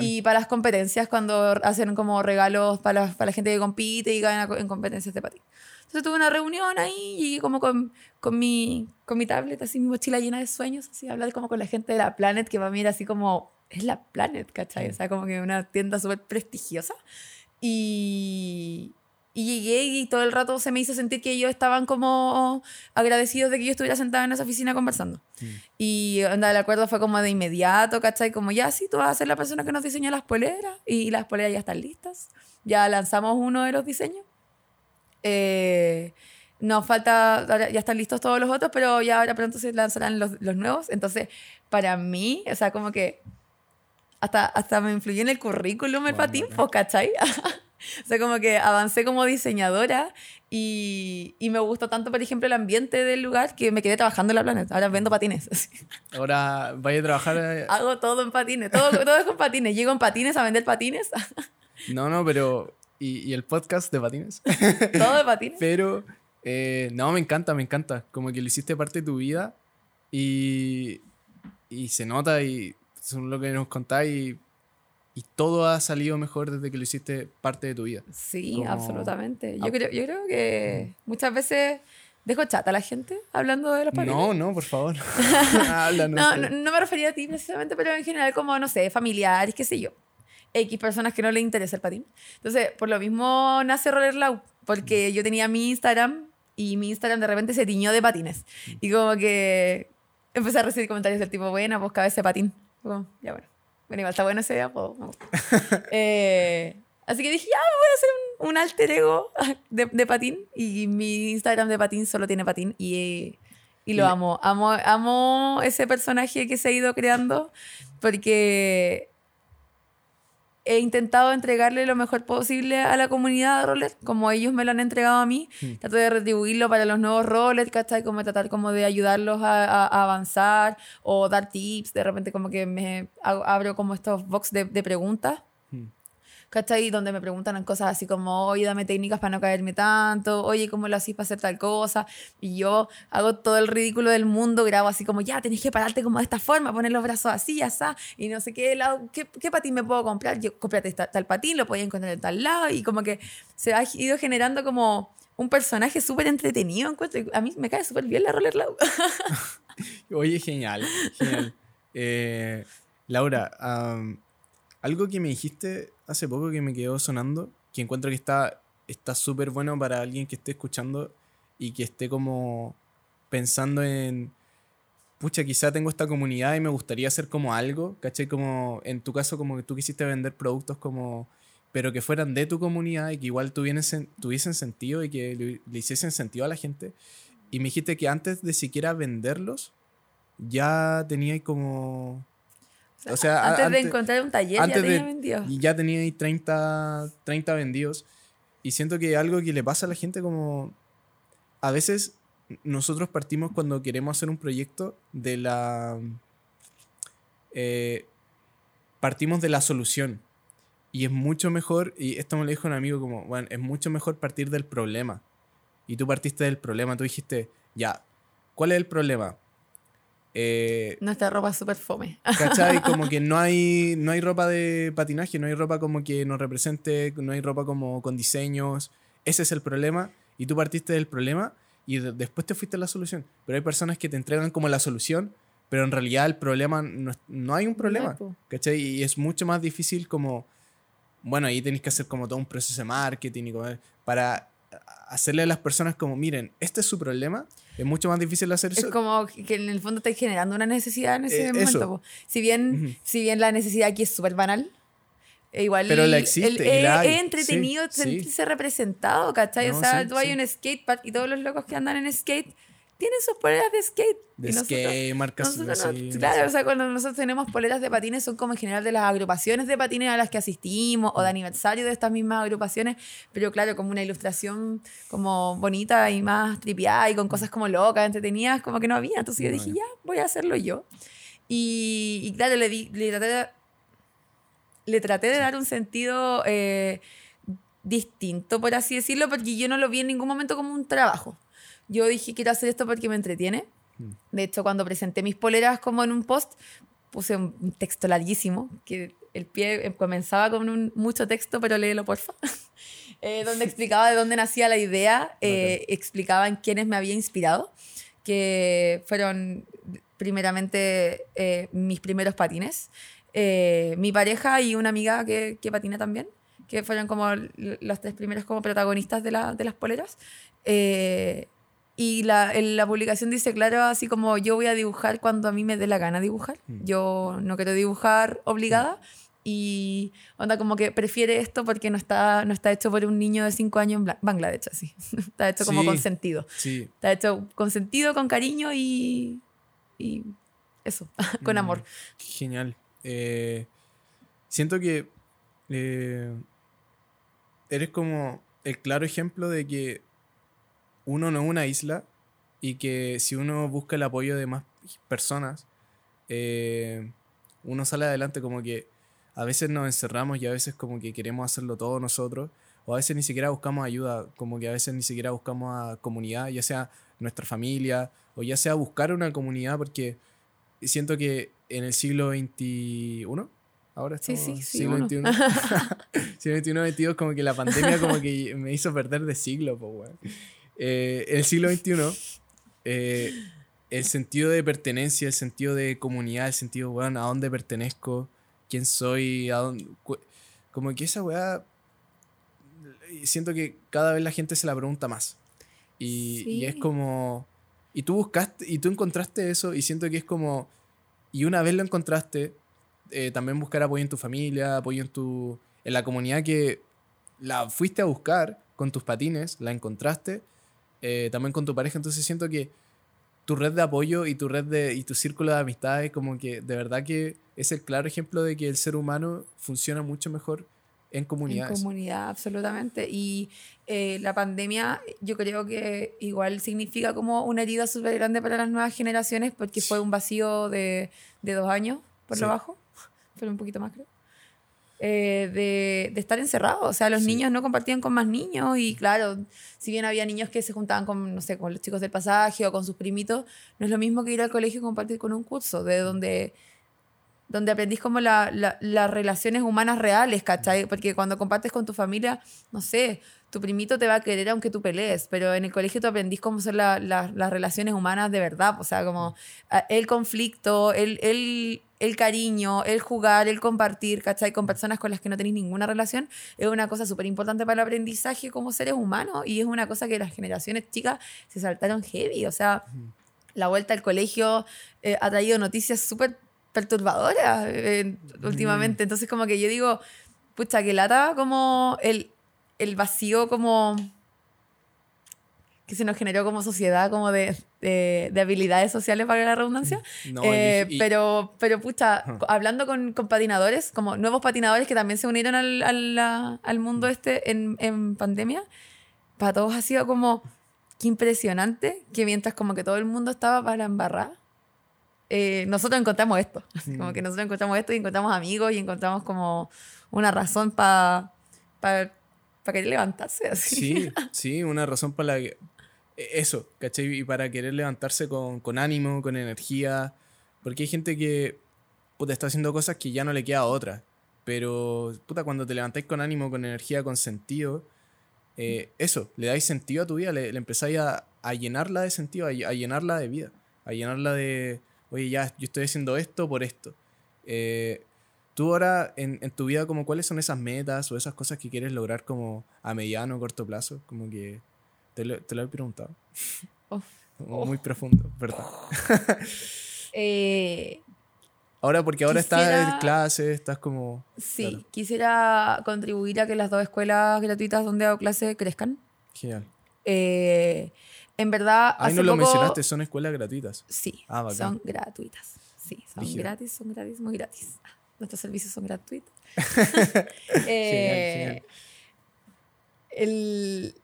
Speaker 2: Y para las competencias, cuando hacen como regalos para la, para la gente que compite y gana en competencias de patín. Entonces tuve una reunión ahí y como con, con, mi, con mi tablet, así mi mochila llena de sueños, así hablar como con la gente de la Planet, que para mí era así como, es la Planet, ¿cachai? O sea, como que una tienda súper prestigiosa. Y, y llegué y todo el rato se me hizo sentir que ellos estaban como agradecidos de que yo estuviera sentada en esa oficina conversando. Y onda, el acuerdo fue como de inmediato, ¿cachai? Como ya, sí, tú vas a ser la persona que nos diseña las poleras y las poleras ya están listas. Ya lanzamos uno de los diseños. Eh, nos falta, ya están listos todos los otros, pero ya ahora pronto se lanzarán los, los nuevos. Entonces, para mí, o sea, como que hasta, hasta me influyó en el currículum el
Speaker 1: Bueno,
Speaker 2: patín, pues, ¿cachai? o sea, como que avancé como diseñadora y, y me gustó tanto, por ejemplo, el ambiente del lugar que me quedé trabajando en la Planet. Ahora vendo patines.
Speaker 1: Ahora vaya a trabajar. eh,
Speaker 2: Hago todo en patines, todo, todo es con patines. Llego en patines a vender patines,
Speaker 1: No, no, pero. ¿Y, y el podcast de patines?
Speaker 2: todo de patines.
Speaker 1: Pero. eh, no, me encanta, me encanta. Como que lo hiciste parte de tu vida y. Y se nota y. Son lo que nos contáis. Y, y todo ha salido mejor desde que lo hiciste parte de tu vida.
Speaker 2: Sí,
Speaker 1: Como-
Speaker 2: absolutamente. Yo creo, yo creo que muchas veces dejo chata a la gente hablando de los patines.
Speaker 1: No, no, por favor. Háblanos.
Speaker 2: No, no, no me refería a ti precisamente, pero en general como, no sé, familiares, qué sé yo. X personas que no les interesa el patín. Entonces, por lo mismo nace Roller Lau, porque yo tenía mi Instagram y mi Instagram de repente se tiñó de patines. Y como que empecé a recibir comentarios del tipo, buena, pues cabeza de patín. Ya bueno. Bueno, igual está bueno ese. Eh, así que dije, ya, me voy a hacer un, un alter ego de, de patín. Y mi Instagram de patín solo tiene patín. Y, y lo amo. amo. Amo ese personaje que se ha ido creando porque he intentado entregarle lo mejor posible a la comunidad de roller, como ellos me lo han entregado a mí.
Speaker 1: Mm.
Speaker 2: Trato de retribuirlo para los nuevos rollers, ¿cachai? Como tratar como de ayudarlos a, a- a avanzar o dar tips. De repente como que me abro como estos box de, de preguntas. ¿Cachai? Donde me preguntan cosas así como, oye, dame técnicas para no caerme tanto, oye, ¿cómo lo hacís para hacer tal cosa? Y yo hago todo el ridículo del mundo, grabo así como, ya, tenés que pararte como de esta forma, poner los brazos así, así, y no sé qué, lado, ¿qué, qué patín me puedo comprar? Yo, cómprate esta- tal patín, lo podía encontrar en tal lado, y como que se ha ido generando como un personaje súper entretenido, encuentro. A mí me cae súper bien la Roller.
Speaker 1: Oye, genial, genial. Eh, Laura, am, algo que me dijiste hace poco que me quedó sonando, que encuentro que está está súper bueno para alguien que esté escuchando y que esté como pensando en, pucha, quizá tengo esta comunidad y me gustaría hacer como algo, ¿cachai? Como en tu caso, como que tú quisiste vender productos como, pero que fueran de tu comunidad y que igual tuviesen, sentido y que le, le hiciesen sentido a la gente. Y me dijiste que antes de siquiera venderlos, ya tenía como... O sea, a-
Speaker 2: antes, de
Speaker 1: antes-
Speaker 2: encontrar un taller,
Speaker 1: antes
Speaker 2: ya tenía
Speaker 1: de-
Speaker 2: vendido.
Speaker 1: y ya tenía ahí 30, 30 vendidos. Y siento que algo que le pasa a la gente como... A veces nosotros partimos cuando queremos hacer un proyecto de la... eh, partimos de la solución. Y es mucho mejor, y esto me lo dijo un amigo como, bueno, es mucho mejor partir del problema. Y tú partiste del problema, tú dijiste, ya, ¿cuál es el problema? Eh,
Speaker 2: Nuestra ropa es súper fome.
Speaker 1: ¿Cachai? Como que no hay, no hay ropa de patinaje, no hay ropa como que nos represente, no hay ropa como con diseños. Ese es el problema. Y tú partiste del problema y de- después te fuiste a la solución. Pero hay personas que te entregan como la solución, pero en realidad el problema no, es- no hay un problema. ¿Cachai? Y es mucho más difícil como... Bueno, ahí tenéis que hacer como todo un proceso de marketing y como- para hacerle a las personas como, miren, este es su problema. Es mucho más difícil hacer
Speaker 2: Es
Speaker 1: eso.
Speaker 2: como que en el fondo estáis generando una necesidad en ese
Speaker 1: Eh,
Speaker 2: momento.
Speaker 1: eso.
Speaker 2: Si bien,
Speaker 1: Ujú.
Speaker 2: si bien la necesidad aquí es súper banal, e igual
Speaker 1: Pero la
Speaker 2: el-
Speaker 1: existe
Speaker 2: el-
Speaker 1: y la
Speaker 2: es,
Speaker 1: hay.
Speaker 2: es entretenido
Speaker 1: Sí, sí.
Speaker 2: sentirse representado, ¿cachai?
Speaker 1: No,
Speaker 2: o sea,
Speaker 1: sí,
Speaker 2: tú hay
Speaker 1: sí.
Speaker 2: un skatepark y todos los locos que andan en skate tienen sus poleras de skate.
Speaker 1: De
Speaker 2: nosotros-
Speaker 1: skate, marcas
Speaker 2: nosotros no-
Speaker 1: así, no
Speaker 2: claro, o sea, cuando nosotros tenemos poleras de patines son como en general de las agrupaciones de patines a las que asistimos
Speaker 1: Mm.
Speaker 2: o de aniversario de estas mismas agrupaciones, pero claro, como una ilustración como bonita y más tripiada y con cosas como locas, entretenidas, como que no había. Entonces yo dije, ya, voy a hacerlo yo. Y, y claro, le, di, le, traté de, le traté de dar un sentido eh, distinto, por así decirlo, porque yo no lo vi en ningún momento como un trabajo. Yo dije, quiero hacer esto porque me entretiene.
Speaker 1: Mm.
Speaker 2: De hecho, cuando presenté mis poleras como en un post, puse un texto larguísimo, que el pie eh, comenzaba con un, mucho texto, pero léelo porfa, eh, donde explicaba de dónde nacía la idea, eh, explicaba en quiénes me había inspirado, que fueron primeramente eh, mis primeros patines, eh, mi pareja y una amiga que, que patina también, que fueron como los tres primeros como protagonistas de, la- de las poleras. Y la, en la publicación dice, claro, así como yo voy a dibujar cuando a mí me dé la gana dibujar.
Speaker 1: Mm.
Speaker 2: Yo no quiero dibujar obligada. Y onda como que prefiere esto porque no está, no está hecho por un niño de 5 años en Bangladesh, así. está hecho como
Speaker 1: Sí.
Speaker 2: con sentido.
Speaker 1: Sí,
Speaker 2: Está hecho con sentido, con cariño y, y eso, con
Speaker 1: Mm,
Speaker 2: amor.
Speaker 1: qué Genial. Eh, siento que eh, eres como el claro ejemplo de que uno no es una isla y que si uno busca el apoyo de más personas, eh, uno sale adelante como que a veces nos encerramos y a veces como que queremos hacerlo todo nosotros, o a veces ni siquiera buscamos ayuda, como que a veces ni siquiera buscamos a comunidad, ya sea nuestra familia, o ya sea buscar una comunidad, porque siento que en el siglo XXI, ahora
Speaker 2: Sí,
Speaker 1: estamos
Speaker 2: sí, sí,
Speaker 1: siglo
Speaker 2: uno.
Speaker 1: XXI, siglo XXI, 22, como que la pandemia como que me hizo perder de siglo, pues, weón. Eh, el siglo XXI, eh, el sentido de pertenencia, el sentido de comunidad, el sentido, weón, a dónde pertenezco, quién soy, a dónde, como que esa weá, siento que cada vez la gente se la pregunta más. Y, y es
Speaker 2: Sí.
Speaker 1: como, y tú buscaste, y tú encontraste eso, y siento que es como, y una vez lo encontraste, eh, también buscar apoyo en tu familia, apoyo en tu, en la comunidad que la fuiste a buscar con tus patines, la encontraste, eh, también con tu pareja, entonces siento que tu red de apoyo y tu red de y tu círculo de amistades como que de verdad que es el claro ejemplo de que el ser humano funciona mucho mejor en
Speaker 2: En
Speaker 1: comunidades.
Speaker 2: comunidad, absolutamente. Y eh, la pandemia yo creo que igual significa como una herida súper grande para las nuevas generaciones porque fue un vacío de, de dos años, por
Speaker 1: Sí.
Speaker 2: lo bajo, fue un poquito más creo. Eh, de, de estar encerrados, o sea, los
Speaker 1: Sí.
Speaker 2: niños no compartían con más niños y claro, si bien había niños que se juntaban con, no sé, con los chicos del pasaje o con sus primitos, no es lo mismo que ir al colegio y compartir con un curso, de donde donde aprendís como la- la- las relaciones humanas reales, ¿cachai? Porque cuando compartes con tu familia, no sé, tu primito te va a querer aunque tú pelees, pero en el colegio tú aprendís cómo son la- la- las relaciones humanas de verdad, o sea, como el conflicto, el, el, el cariño, el jugar, el compartir, ¿cachai? Con personas con las que no tenéis ninguna relación, es una cosa súper importante para el aprendizaje como seres humanos y es una cosa que las generaciones chicas se saltaron heavy, o sea, la vuelta al colegio eh, ha traído noticias súper perturbadoras eh, últimamente. Entonces, como que yo digo, pucha, que lata como el, el vacío como que se nos generó como sociedad, como de, de, de habilidades sociales, para la redundancia.
Speaker 1: No,
Speaker 2: Eh,
Speaker 1: y- y-
Speaker 2: pero, pero, pucha,
Speaker 1: Ajá.
Speaker 2: hablando con, con patinadores, como nuevos patinadores que también se unieron al, al, al mundo este en, en pandemia, para todos ha sido como, qué impresionante que mientras como que todo el mundo estaba para embarrar, eh, nosotros encontramos esto. Así Como
Speaker 1: Mm.
Speaker 2: que nosotros encontramos esto y encontramos amigos y encontramos como una razón para para querer levantarse. Así.
Speaker 1: Sí, sí, una razón para la que... e- Eso, ¿cachai? Y para querer levantarse con, con ánimo, con energía. Porque hay gente que puta, está haciendo cosas que ya no le queda otra. Pero, puta, cuando te levantáis con ánimo, con energía, con sentido, eh, eso, le dais sentido a tu vida, le, le empezáis a, a llenarla de sentido, a, a llenarla de vida, a llenarla de, oye, ya, yo estoy haciendo esto por esto. Eh, Tú ahora, en, en tu vida, como cuáles son esas metas o esas cosas que quieres lograr como a mediano o corto plazo? Como que te lo, te lo he preguntado.
Speaker 2: Oh.
Speaker 1: Muy profundo, ¿verdad?
Speaker 2: Eh,
Speaker 1: Ahora, porque ahora estás en clase, estás como...
Speaker 2: sí,
Speaker 1: Claro.
Speaker 2: quisiera contribuir a que las dos escuelas gratuitas donde hago clase crezcan.
Speaker 1: Genial.
Speaker 2: Eh, en verdad, hace
Speaker 1: no lo
Speaker 2: poco-
Speaker 1: mencionaste, son escuelas gratuitas.
Speaker 2: Sí,
Speaker 1: Ah,
Speaker 2: son gratuitas. Sí, son gratis, son gratis, muy gratis. Nuestros servicios son gratuitos. Eh, el-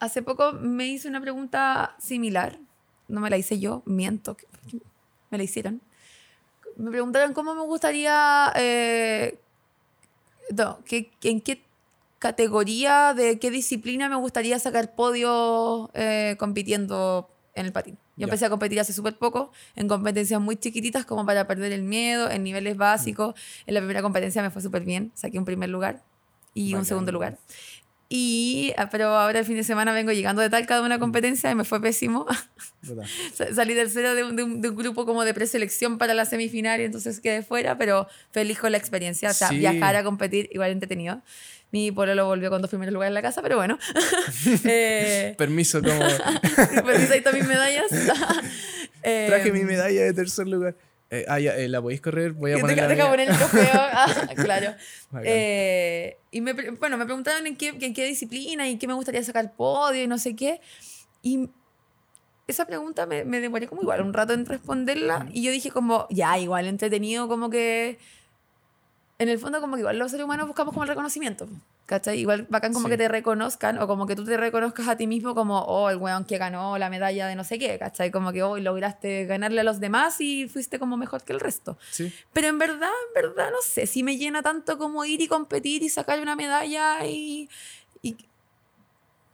Speaker 2: Hace poco me hice una pregunta similar. No me la hice yo, miento. que Me la hicieron. Me preguntaron cómo me gustaría. eh, no, que- en qué categoría, de qué disciplina me gustaría sacar podio eh, compitiendo en el patín. Yo empecé a competir hace súper poco, en competencias muy chiquititas como para perder el miedo, en niveles básicos. En la primera competencia me fue súper bien, saqué un primer lugar y un
Speaker 1: Bacán.
Speaker 2: segundo lugar. Y, ah, pero ahora el fin de semana vengo llegando de Talca de una competencia y me fue pésimo. Salí tercera de un, de, un, de un grupo como de preselección para la semifinal y entonces quedé fuera, pero feliz con la experiencia. O sea,
Speaker 1: Sí.
Speaker 2: viajar a competir igual entretenido. Mi lo volvió con dos primeros lugares en la casa, pero bueno. eh,
Speaker 1: Permiso, como
Speaker 2: pues ahí están mis medallas. Eh,
Speaker 1: traje mi medalla de tercer lugar. Eh, ah, ya, eh, ¿la podéis correr? Voy a poner
Speaker 2: deja
Speaker 1: mía.
Speaker 2: poner el trofeo. Ah, claro. Eh, y me, bueno, me preguntaron en qué, en qué disciplina y qué me gustaría sacar podio y no sé qué. Y esa pregunta me, me demoré como igual un rato en responderla. Y yo dije como, ya, igual entretenido, como que... En el fondo como que igual los seres humanos buscamos como el reconocimiento. ¿Cachai? Igual bacán como
Speaker 1: Sí.
Speaker 2: que te reconozcan o como que tú te reconozcas a ti mismo como, oh, el weón que ganó la medalla de no sé qué, ¿cachai? Como que hoy lograste ganarle a los demás y fuiste como mejor que el resto.
Speaker 1: Sí.
Speaker 2: Pero en verdad, en verdad, no sé si me llena tanto como ir y competir y sacar una medalla y. y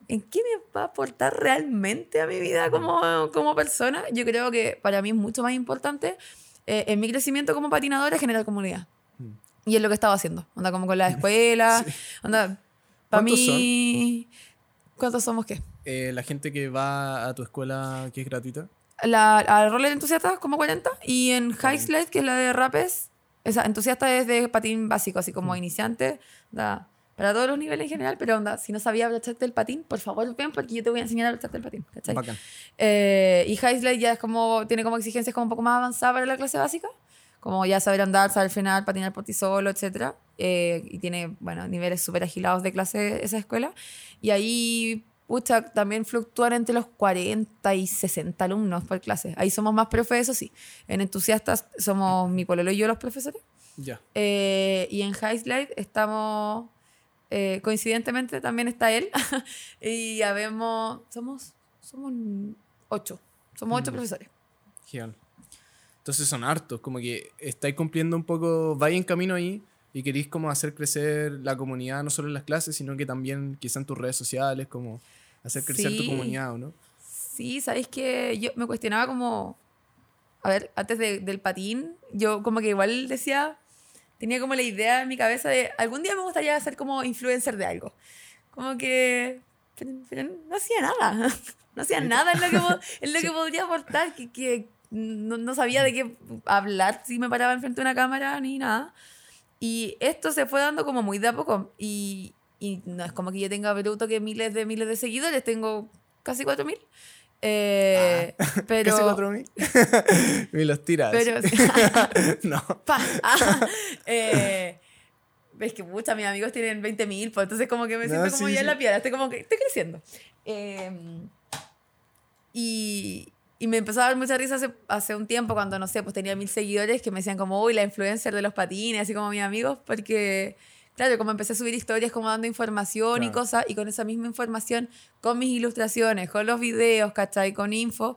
Speaker 2: ¿En qué me va a aportar realmente a mi vida como, como persona? Yo creo que para mí es mucho más importante eh, en mi crecimiento como patinadora generar comunidad.
Speaker 1: Mm.
Speaker 2: Y es lo que estaba haciendo. Onda como con la escuela. Onda, para
Speaker 1: ¿Cuántos
Speaker 2: mí. ¿Cuántos somos qué?
Speaker 1: Eh, la gente que va a tu escuela que es gratuita.
Speaker 2: La, a roller entusiasta como 40 y en High
Speaker 1: 40.
Speaker 2: Slide, que es la de rapes, esa entusiasta es de patín básico, así
Speaker 1: Mm.
Speaker 2: como iniciante, da, para todos los niveles en general, pero onda, si no sabía abrocharte el patín, por favor ven porque yo te voy a enseñar a abrocharte el patín, ¿cachai?
Speaker 1: Bacán.
Speaker 2: Eh, y High Slide ya es como, tiene como exigencias como un poco más avanzadas para la clase básica, como ya saber andar, saber frenar, patinar por ti solo, etc. y tiene, bueno, niveles súper agilados de clase esa escuela. Y ahí, pucha, también fluctúan entre los 40 y 60 alumnos por clase. Ahí somos más profes, eso sí. En entusiastas somos mi pololo y yo los profesores.
Speaker 1: Ya.
Speaker 2: Eh, y en High Slide estamos, eh, coincidentemente también está él. y habemos, somos, somos ocho. Somos ocho
Speaker 1: Mm.
Speaker 2: profesores.
Speaker 1: Genial. Entonces son hartos, como que estáis cumpliendo un poco, vais en camino ahí y queréis como hacer crecer la comunidad, no solo en las clases, sino que también quizá en tus redes sociales, como hacer crecer tu
Speaker 2: Sí.
Speaker 1: comunidad, ¿o no?
Speaker 2: Sí, sabéis que yo me cuestionaba como, a ver, antes de- del patín, yo como que igual decía, tenía como la idea en mi cabeza de algún día me gustaría ser como influencer de algo. Como que, pero, pero no hacía nada, no hacía nada en lo que, en lo que podría aportar, que, que no, no sabía de qué hablar si me paraba enfrente de una cámara ni nada. Y esto se fue dando como muy de a poco. Y, y no es como que yo tenga bruto que miles de miles de seguidores, tengo casi 4.000. Eh, pero,
Speaker 1: ¿Casi 4000? y los tiras.
Speaker 2: pero
Speaker 1: no.
Speaker 2: pa, ah, eh, ves que muchos mis amigos tienen 20.000, pues entonces como que me
Speaker 1: No,
Speaker 2: siento como
Speaker 1: sí,
Speaker 2: ya en
Speaker 1: sí.
Speaker 2: la piedra, estoy como que estoy creciendo. Eh, y, y me empezó a dar mucha risa hace, hace un tiempo cuando, no sé, pues tenía mil seguidores que me decían como, uy, la influencer de los patines, así como mis amigos, porque, claro, como empecé a subir historias como dando información y
Speaker 1: Claro.
Speaker 2: cosas, y con esa misma información, con mis ilustraciones, con los videos, ¿cachai? Con info,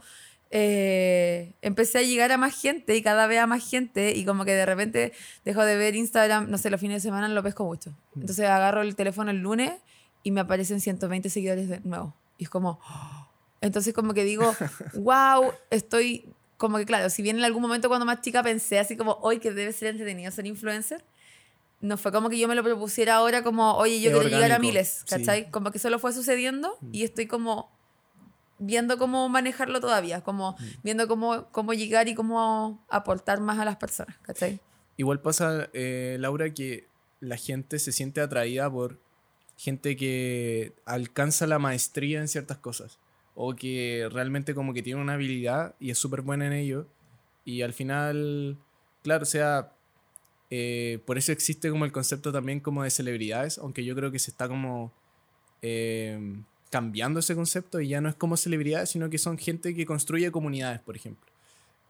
Speaker 2: eh, empecé a llegar a más gente y cada vez a más gente y como que de repente dejo de ver Instagram, no sé, los fines de semana lo pesco mucho. Entonces agarro el teléfono el lunes y me aparecen 120 seguidores de nuevo. Y es como... Entonces como que digo, wow, estoy... Como que claro, si bien en algún momento cuando más chica pensé así como, hoy que debe ser entretenido ser influencer, no fue como que yo me lo propusiera ahora como, oye, yo
Speaker 1: Es
Speaker 2: quiero llegar a
Speaker 1: orgánico,
Speaker 2: miles,
Speaker 1: sí.
Speaker 2: ¿cachai? Como que solo fue sucediendo y estoy como viendo cómo manejarlo todavía, como viendo cómo, cómo llegar y cómo aportar más a las personas, ¿cachai?
Speaker 1: Igual pasa, eh, Laura, que la gente se siente atraída por gente que alcanza la maestría en ciertas cosas. O que realmente como que tiene una habilidad y es súper buena en ello. Y al final, claro, o sea, eh, por eso existe como el concepto también como de celebridades, aunque yo creo que se está como eh, cambiando ese concepto y ya no es como celebridades, sino que son gente que construye comunidades, por ejemplo.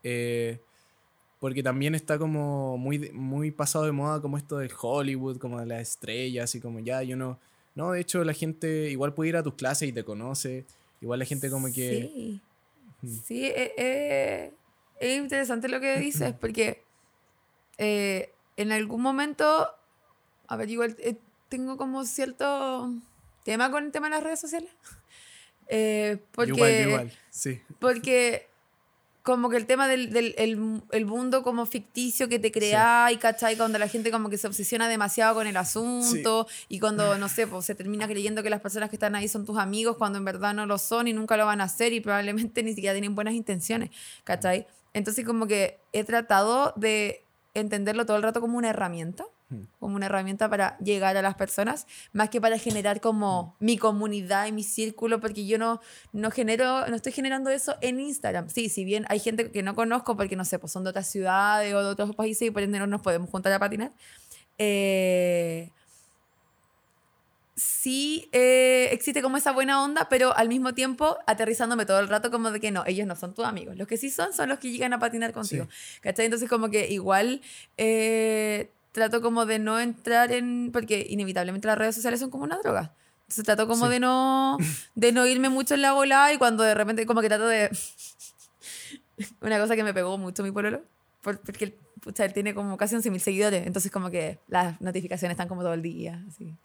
Speaker 1: Eh, porque también está como muy, muy pasado de moda como esto del Hollywood, como de las estrellas y como ya, yo no... No, de hecho la gente igual puede ir a tus clases y te conoce. Igual la gente como que...
Speaker 2: Sí, sí eh, eh, es interesante lo que dices porque eh, en algún momento, a ver, igual tengo como cierto tema con el tema de las redes sociales. porque,
Speaker 1: igual, igual, sí.
Speaker 2: Porque como que el tema del, del el, mundo como ficticio que te crea y ¿cachai? Cuando la gente como que se obsesiona demasiado con el asunto y cuando, no sé, pues se termina creyendo que las personas que están ahí son tus amigos cuando en verdad no lo son y nunca lo van a hacer y probablemente ni siquiera tienen buenas intenciones, ¿cachai? Entonces como que he tratado de entenderlo todo el rato como una herramienta como una herramienta para llegar a las personas, más que para generar como mi comunidad y mi círculo, porque yo no, no genero, no estoy generando eso en Instagram. Sí, si bien hay gente que no conozco porque no sé, pues son de otras ciudades o de otros países y por ende no nos podemos juntar a patinar. Eh, sí eh, existe como esa buena onda, pero al mismo tiempo aterrizándome todo el rato como de que no, ellos no son tus amigos. Los que sí son son los que llegan a patinar contigo. ¿Cachai? Entonces como que igual eh, trato como de no entrar en, porque inevitablemente las redes sociales son como una droga. Entonces trato como de no de no irme mucho en la bola y cuando de repente como que trato de una cosa que me pegó mucho mi pololo porque él, él tiene como casi 11.000 seguidores, entonces como que las notificaciones están como todo el día, así.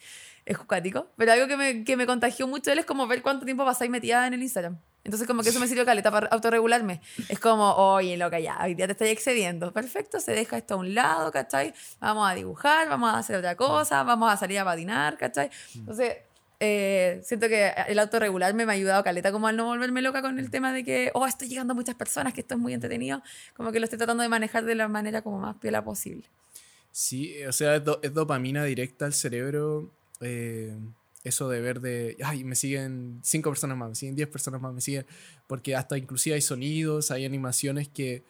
Speaker 2: Es jucático. Pero algo que me, que me contagió mucho él es como ver cuánto tiempo pasáis metida en el Instagram. Entonces como que eso me sirvió caleta para autorregularme. Es como, oye, loca, ya, hoy día te estoy excediendo. Perfecto, se deja esto a un lado, ¿cachai? Vamos a dibujar, vamos a hacer otra cosa, vamos a salir a patinar, ¿cachai? Entonces eh, siento que el autorregularme me ha ayudado caleta como al no volverme loca con el tema de que, oh, estoy llegando a muchas personas, que esto es muy entretenido, como que lo estoy tratando de manejar de la manera como más piola posible.
Speaker 1: Sí, o sea, es, dopamina directa al cerebro. Eh, eso de ver de, ay, me siguen cinco personas más, me siguen diez personas más, me siguen, porque hasta inclusive hay sonidos, hay animaciones que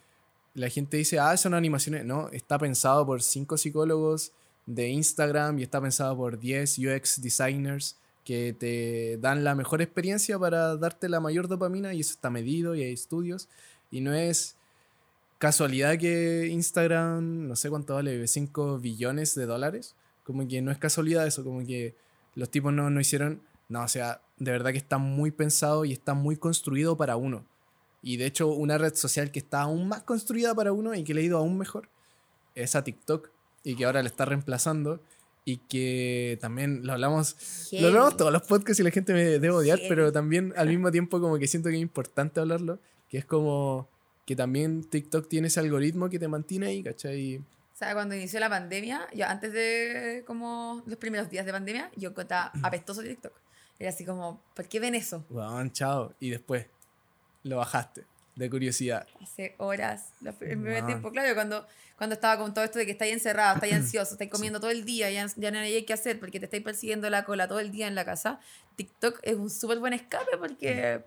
Speaker 1: la gente dice, ah, son animaciones, no, está pensado por cinco psicólogos de Instagram y está pensado por 10 UX designers que te dan la mejor experiencia para darte la mayor dopamina y eso está medido y hay estudios. Y no es casualidad que Instagram, no sé cuánto vale, 5 billones de dólares. Como que no es casualidad eso, como que los tipos no, no hicieron... No, o sea, de verdad que está muy pensado y está muy construido para uno. Y de hecho, una red social que está aún más construida para uno y que le ha ido aún mejor es a TikTok y que ahora le está reemplazando y que también lo hablamos, lo hablamos todos los podcasts y la gente me debe odiar, pero también al mismo tiempo como que siento que es importante hablarlo, que es como que también TikTok tiene ese algoritmo que te mantiene ahí, ¿cachai?
Speaker 2: O sea, cuando inició la pandemia, yo antes de como los primeros días de pandemia, yo encontraba apestoso TikTok. Era así como, ¿por qué ven eso?
Speaker 1: Bueno, chao. Y después lo bajaste de curiosidad.
Speaker 2: Hace horas, el primer tiempo, claro, cuando, cuando estaba con todo esto de que estáis encerrado, estáis ansioso, estáis comiendo todo el día, ya, ya no hay que hacer porque te estáis persiguiendo la cola todo el día en la casa, TikTok es un súper buen escape porque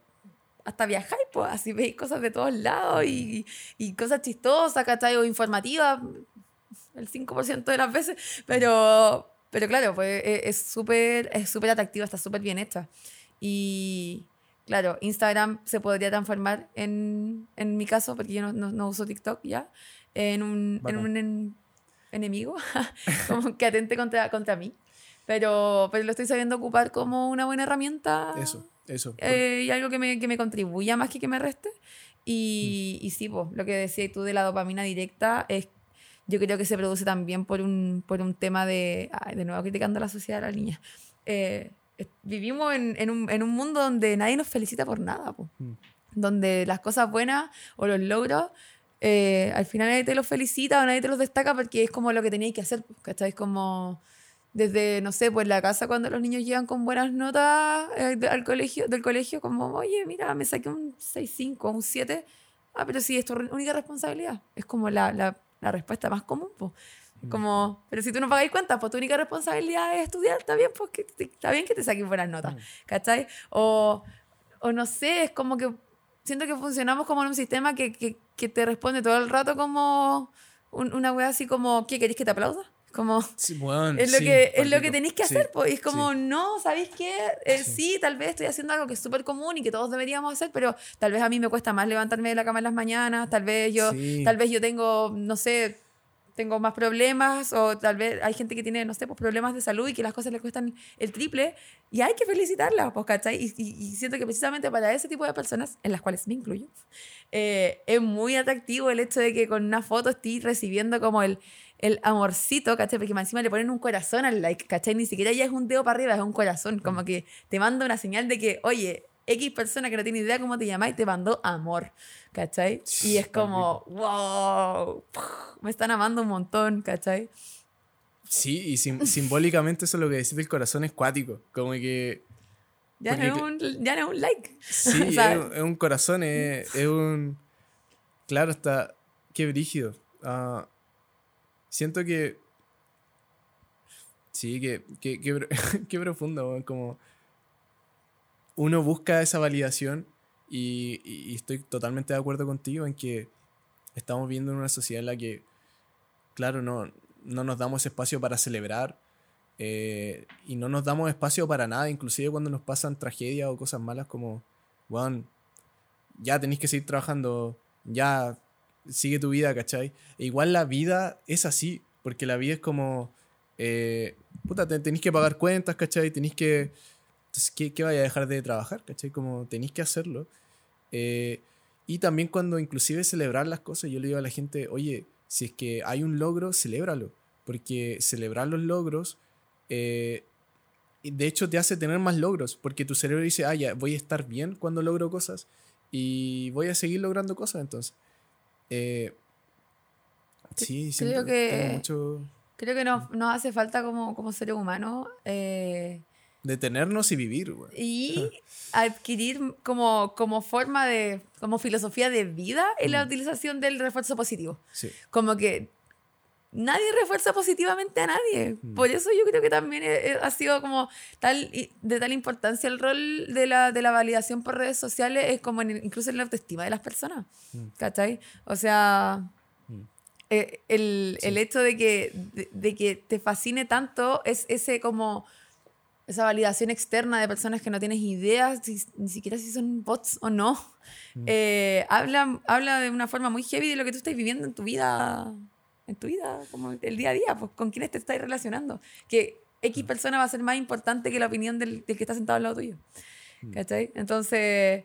Speaker 2: hasta viajáis, pues así veis cosas de todos lados y, y cosas chistosas, ¿cachai? O informativas, el 5% de las veces, pero, pero claro, pues es súper es súper atractiva, está súper bien hecha. Y, Claro, Instagram se podría transformar en, en mi caso, porque yo no, no, uso TikTok ya, en un, en un enemigo, como que atente contra, contra mí. Pero, pero lo estoy sabiendo ocupar como una buena herramienta.
Speaker 1: Eso, eso.
Speaker 2: Eh, y algo que me, que me contribuya más que que me reste. Y, mm. y sí, pues, lo que decías tú de la dopamina directa es yo creo que se produce también por un, por un tema de, de nuevo criticando a la sociedad de la niña, eh, vivimos en, en, un, en, un, mundo donde nadie nos felicita por nada, mm. donde las cosas buenas o los logros, eh, al final nadie te los felicita o nadie te los destaca porque es como lo que teníais que hacer, ¿cachai? Es como desde, no sé, pues la casa cuando los niños llegan con buenas notas eh, al colegio, del colegio, como, oye, mira, me saqué un 6-5, un 7, ah, pero sí, es tu única responsabilidad. Es como la, la, la respuesta más común, pues. Como, pero si tú no pagáis cuentas, pues tu única responsabilidad es estudiar, está bien, pues que está bien que te saquen buenas notas, ¿cachai? O, o no sé, es como que siento que funcionamos como en un sistema que, que, que te responde todo el rato como una wea así como, ¿qué querés que te aplauda? Como,
Speaker 1: Sí, weón,
Speaker 2: es lo
Speaker 1: sí,
Speaker 2: que, es lo que tenéis que
Speaker 1: Sí,
Speaker 2: hacer, pues. Es como,
Speaker 1: sí.
Speaker 2: no, ¿sabéis qué? Eh,
Speaker 1: Sí.
Speaker 2: sí. tal vez estoy haciendo algo que es súper común y que todos deberíamos hacer, pero tal vez a mí me cuesta más levantarme de la cama en las mañanas, tal vez yo,
Speaker 1: Sí.
Speaker 2: tal vez yo tengo, no sé, tengo más problemas o tal vez hay gente que tiene, no sé, pues problemas de salud y que las cosas le cuestan el triple y hay que felicitarlas, pues, ¿cachai? Y, y- y siento que precisamente para ese tipo de personas, en las cuales me incluyo, eh, es muy atractivo el hecho de que con una foto estés recibiendo como el, el amorcito, ¿cachai? Porque encima le ponen un corazón al like, ¿cachai? Ni siquiera ya es un dedo para arriba, es un corazón, como que te manda una señal de que, oye, X persona que no tiene idea cómo te llamáis te mandó amor, ¿cachai? Y es como, wow, me están amando un montón, ¿cachai?
Speaker 1: Sí, y sim- simbólicamente eso es lo que decís del corazón es cuático. Como que.
Speaker 2: Ya no, es un, ya no es un like.
Speaker 1: Sí,
Speaker 2: O sea,
Speaker 1: es, un- es un corazón, es, es un. Claro, está. Qué brígido. Ah, siento que. Sí, que. que, profundo, Como. Uno busca esa validación y, estoy totalmente de acuerdo contigo en que estamos viendo en una sociedad en la que, claro, no, no nos damos espacio para celebrar eh, y no nos damos espacio para nada, inclusive cuando nos pasan tragedias o cosas malas como, weón, ya tenéis que seguir trabajando, ya sigue tu vida, ¿cachai? E igual la vida es así, porque la vida es como, eh, puta, te- tenéis que pagar cuentas, ¿cachai? Tenéis que, entonces, ¿qué, qué vaya a dejar de trabajar, ¿cachai? Como tenéis que hacerlo. Eh, y también cuando inclusive celebrar las cosas, yo le digo a la gente, oye, si es que hay un logro, celébralo, porque celebrar los logros, eh, de hecho te hace tener más logros, porque tu cerebro dice, ah, ya, voy a estar bien cuando logro cosas y voy a seguir logrando cosas entonces. Eh, sí,
Speaker 2: creo que-
Speaker 1: mucho
Speaker 2: Creo que nos, nos hace falta como, como seres humanos eh,
Speaker 1: detenernos y vivir, güey.
Speaker 2: y adquirir como, como forma de, como filosofía de vida en la utilización del refuerzo positivo.
Speaker 1: Sí.
Speaker 2: Como que nadie refuerza positivamente a nadie.
Speaker 1: Mm.
Speaker 2: Por eso yo creo que también eh, eh, ha sido como tal y- de tal importancia el rol de la, de la validación por redes sociales, es como en incluso en la autoestima de las personas.
Speaker 1: Mm.
Speaker 2: ¿Cachai? O sea,
Speaker 1: Mm.
Speaker 2: eh, el,
Speaker 1: Sí.
Speaker 2: el hecho de que, de, de que te fascine tanto es ese como esa validación externa de personas que no tienes ideas si- ni siquiera si son bots o no. Eh, habla, habla de una forma muy heavy de lo que tú estás viviendo en tu vida, en tu vida, como el día a día, pues con quiénes te estás relacionando. Que X persona va a ser más importante que la opinión del, del que está sentado al lado tuyo.
Speaker 1: Mm.
Speaker 2: ¿Cachai? Entonces,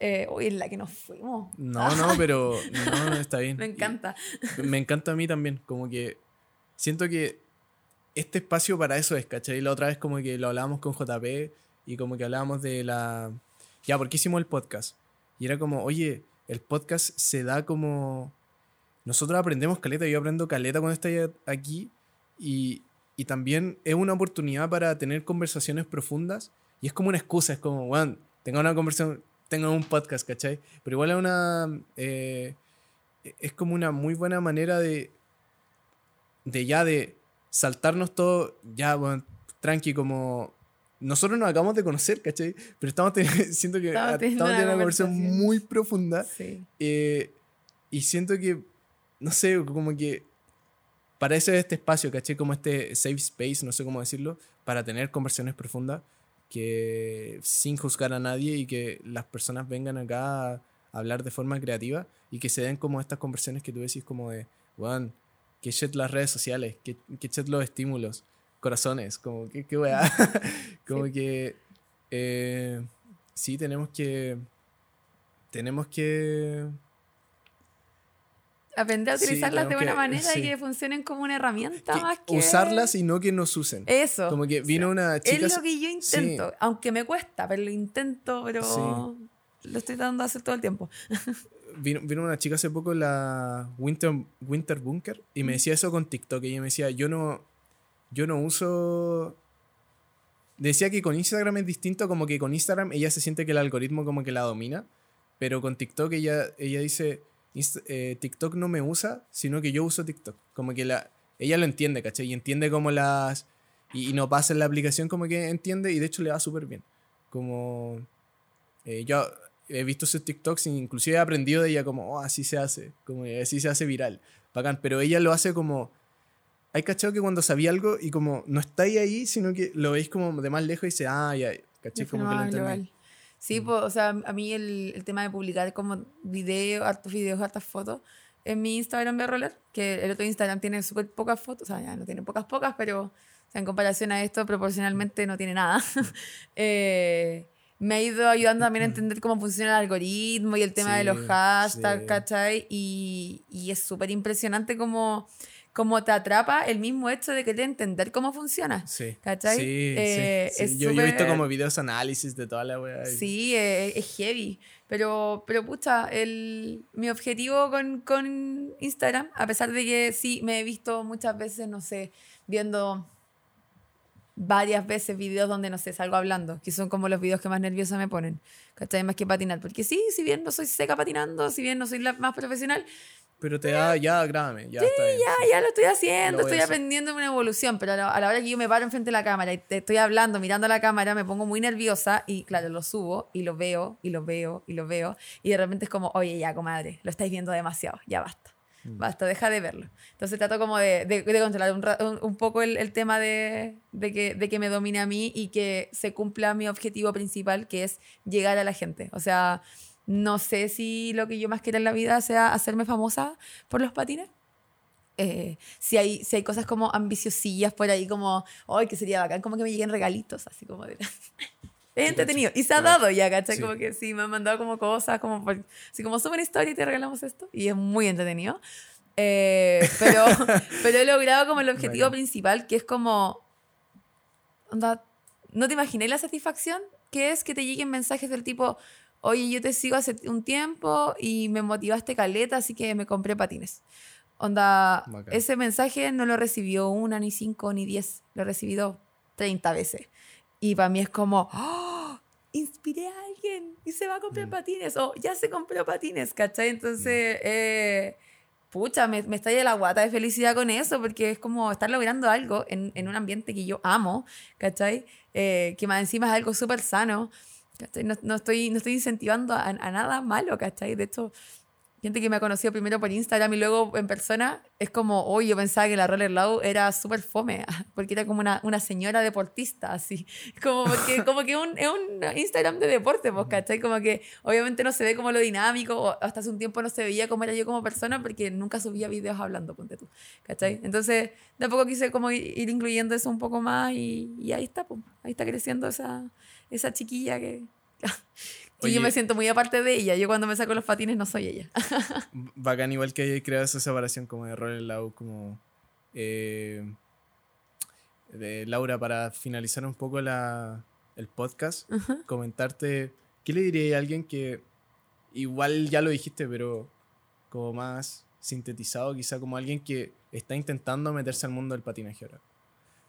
Speaker 2: eh, uy, en la que nos fuimos.
Speaker 1: No, no, pero no, no, está bien.
Speaker 2: Me encanta.
Speaker 1: Me encanta a mí también, como que siento que este espacio para eso es, ¿cachai? La otra vez como que lo hablábamos con JP y como que hablábamos de la... Ya, ¿por qué hicimos el podcast? Y era como, oye, el podcast se da como... Nosotros aprendemos caleta, yo aprendo caleta cuando estoy aquí y, y también es una oportunidad para tener conversaciones profundas y es como una excusa, es como, bueno, tenga una conversación, tenga un podcast, ¿cachai? Pero igual es una... eh, es como una muy buena manera de, de ya de saltarnos todo, ya, bueno, tranqui, como... Nosotros nos acabamos de conocer, ¿cachai? Pero estamos teniendo, siento que
Speaker 2: Estamos teniendo una
Speaker 1: una conversación
Speaker 2: conversación.
Speaker 1: muy profunda
Speaker 2: Sí.
Speaker 1: eh, y siento que, no sé, como que para eso es este espacio, ¿cachai? Como este safe space, no sé cómo decirlo, para tener conversaciones profundas que sin juzgar a nadie y que las personas vengan acá a hablar de forma creativa y que se den como estas conversaciones que tú decís como de, weón, que shit las redes sociales, que, que shit los estímulos, corazones, como que, qué weá. como que eh, sí tenemos que tenemos que
Speaker 2: Aprender a
Speaker 1: Sí,
Speaker 2: utilizarlas de
Speaker 1: tenemos
Speaker 2: buena
Speaker 1: que-
Speaker 2: manera
Speaker 1: sí.
Speaker 2: y que funcionen como una herramienta
Speaker 1: que
Speaker 2: más que...
Speaker 1: usarlas y no que nos usen.
Speaker 2: Eso.
Speaker 1: Como que vino una
Speaker 2: Es
Speaker 1: chica.
Speaker 2: lo que yo intento, aunque me cuesta, pero lo intento, pero
Speaker 1: Sí.
Speaker 2: lo estoy dando a hacer todo el tiempo.
Speaker 1: Vino, vino una chica hace poco, la Winter, Winter Bunker, y me decía eso con TikTok. Y ella me decía, yo no, yo no uso. Decía que con Instagram es distinto, como que con Instagram ella se siente que el algoritmo como que la domina. Pero con TikTok ella, ella dice, "Inst- eh, TikTok no me usa, sino que yo uso TikTok. Como que la, ella lo entiende, ¿cachai? Y entiende como las... Y, y no pasa en la aplicación como que entiende y de hecho le va súper bien. Como... eh, yo he visto sus TikToks e inclusive he aprendido de ella como, oh, así se hace, como así se hace viral. Bacán, pero ella lo hace como... hay cachado que cuando sabía algo y como no estáis ahí, sino que lo veis como de más lejos y dice, ah, ya, caché, como que lo entendí.
Speaker 2: Sí, pues, o sea, a mí el, el tema de publicar como video, hartos videos, hartas fotos en mi Instagram de Roller, que el otro Instagram tiene súper pocas fotos, o sea, ya no tiene pocas, pocas, pero o sea, en comparación a esto, proporcionalmente no tiene nada. eh, me ha ido ayudando también a entender cómo funciona el algoritmo y el tema de los hashtags, ¿cachai? Y, y es súper impresionante cómo, cómo te atrapa el mismo hecho de querer entender cómo funciona. Sí. ¿Cachai? Sí,
Speaker 1: eh, yo, yo, he visto como videos análisis de toda la wea.
Speaker 2: Sí, es, es heavy. Pero, pero pucha, el, mi objetivo con, con Instagram, a pesar de que sí me he visto muchas veces, no sé, viendo varias veces videos donde, no sé, salgo hablando, que son como los videos que más nerviosa me ponen, ¿cachai? Más que patinar, porque sí, si bien no soy seca patinando, si bien no soy la más profesional,
Speaker 1: pero te da, ya, grábame, ya
Speaker 2: sí, ya, ya lo estoy haciendo, estoy aprendiendo una evolución, pero a la, hora que yo me paro enfrente de la cámara y te estoy hablando, mirando a la cámara, me pongo muy nerviosa y claro, lo subo y lo veo y lo veo y lo veo y de repente es como, oye, ya, comadre, lo estáis viendo demasiado, ya basta. Mm. Basta, deja de verlo. Entonces trato como de, de, controlar un, un, poco el, el tema de, de, que, de que me domine a mí y que se cumpla mi objetivo principal, que es llegar a la gente. O sea, no sé si lo que yo más quiero en la vida sea hacerme famosa por los patines. Eh, si, hay, si hay cosas como ambiciosillas por ahí, como, ay, que sería bacán, como que me lleguen regalitos, así como de... es entretenido. Y se ha dado ya, ¿cachai? Como que sí, me han mandado como cosas, como, así como, sube una historia y te regalamos esto. Y es muy entretenido. Eh, pero, pero he logrado como el objetivo principal, que es como, onda, ¿no te imaginé la satisfacción? Que es que te lleguen mensajes del tipo, oye, yo te sigo hace un tiempo y me motivaste caleta, así que me compré patines. Onda, ese mensaje no lo recibió una, ni cinco, ni diez, lo he recibido 30 veces. Y para mí es como, ¡Oh! Inspiré a alguien y se va a comprar mm. patines, o ya se compró patines, ¿cachai? Entonces, mm. eh, pucha, me, me estalla la guata de felicidad con eso, porque es como estar logrando algo en, en un ambiente que yo amo, ¿cachai? Eh, que más encima es algo súper sano. No, no, estoy, no estoy incentivando a, a, nada malo, ¿cachai? De hecho, gente que me ha conocido primero por Instagram y luego en persona, es como, hoy yo pensaba que la Roller Low era súper fome, porque era como una, una señora deportista, así. Como, porque, como que un, es un Instagram de deporte, pues, ¿cachai? Como que obviamente no se ve como lo dinámico, o hasta hace un tiempo no se veía cómo era yo como persona, porque nunca subía videos hablando, ponte tú, ¿cachai? Entonces, de a poco quise como ir incluyendo eso un poco más y, y ahí está, pues, ahí está creciendo esa esa chiquilla que, que yo me siento muy aparte de ella. Yo cuando me saco los patines no soy ella.
Speaker 1: bacán, igual que creado esa separación como de rol en la como... Eh, de Laura, para finalizar un poco la, el podcast, comentarte, ¿qué le diría a alguien que igual ya lo dijiste, pero como más sintetizado, quizá como alguien que está intentando meterse al mundo del patinaje ahora?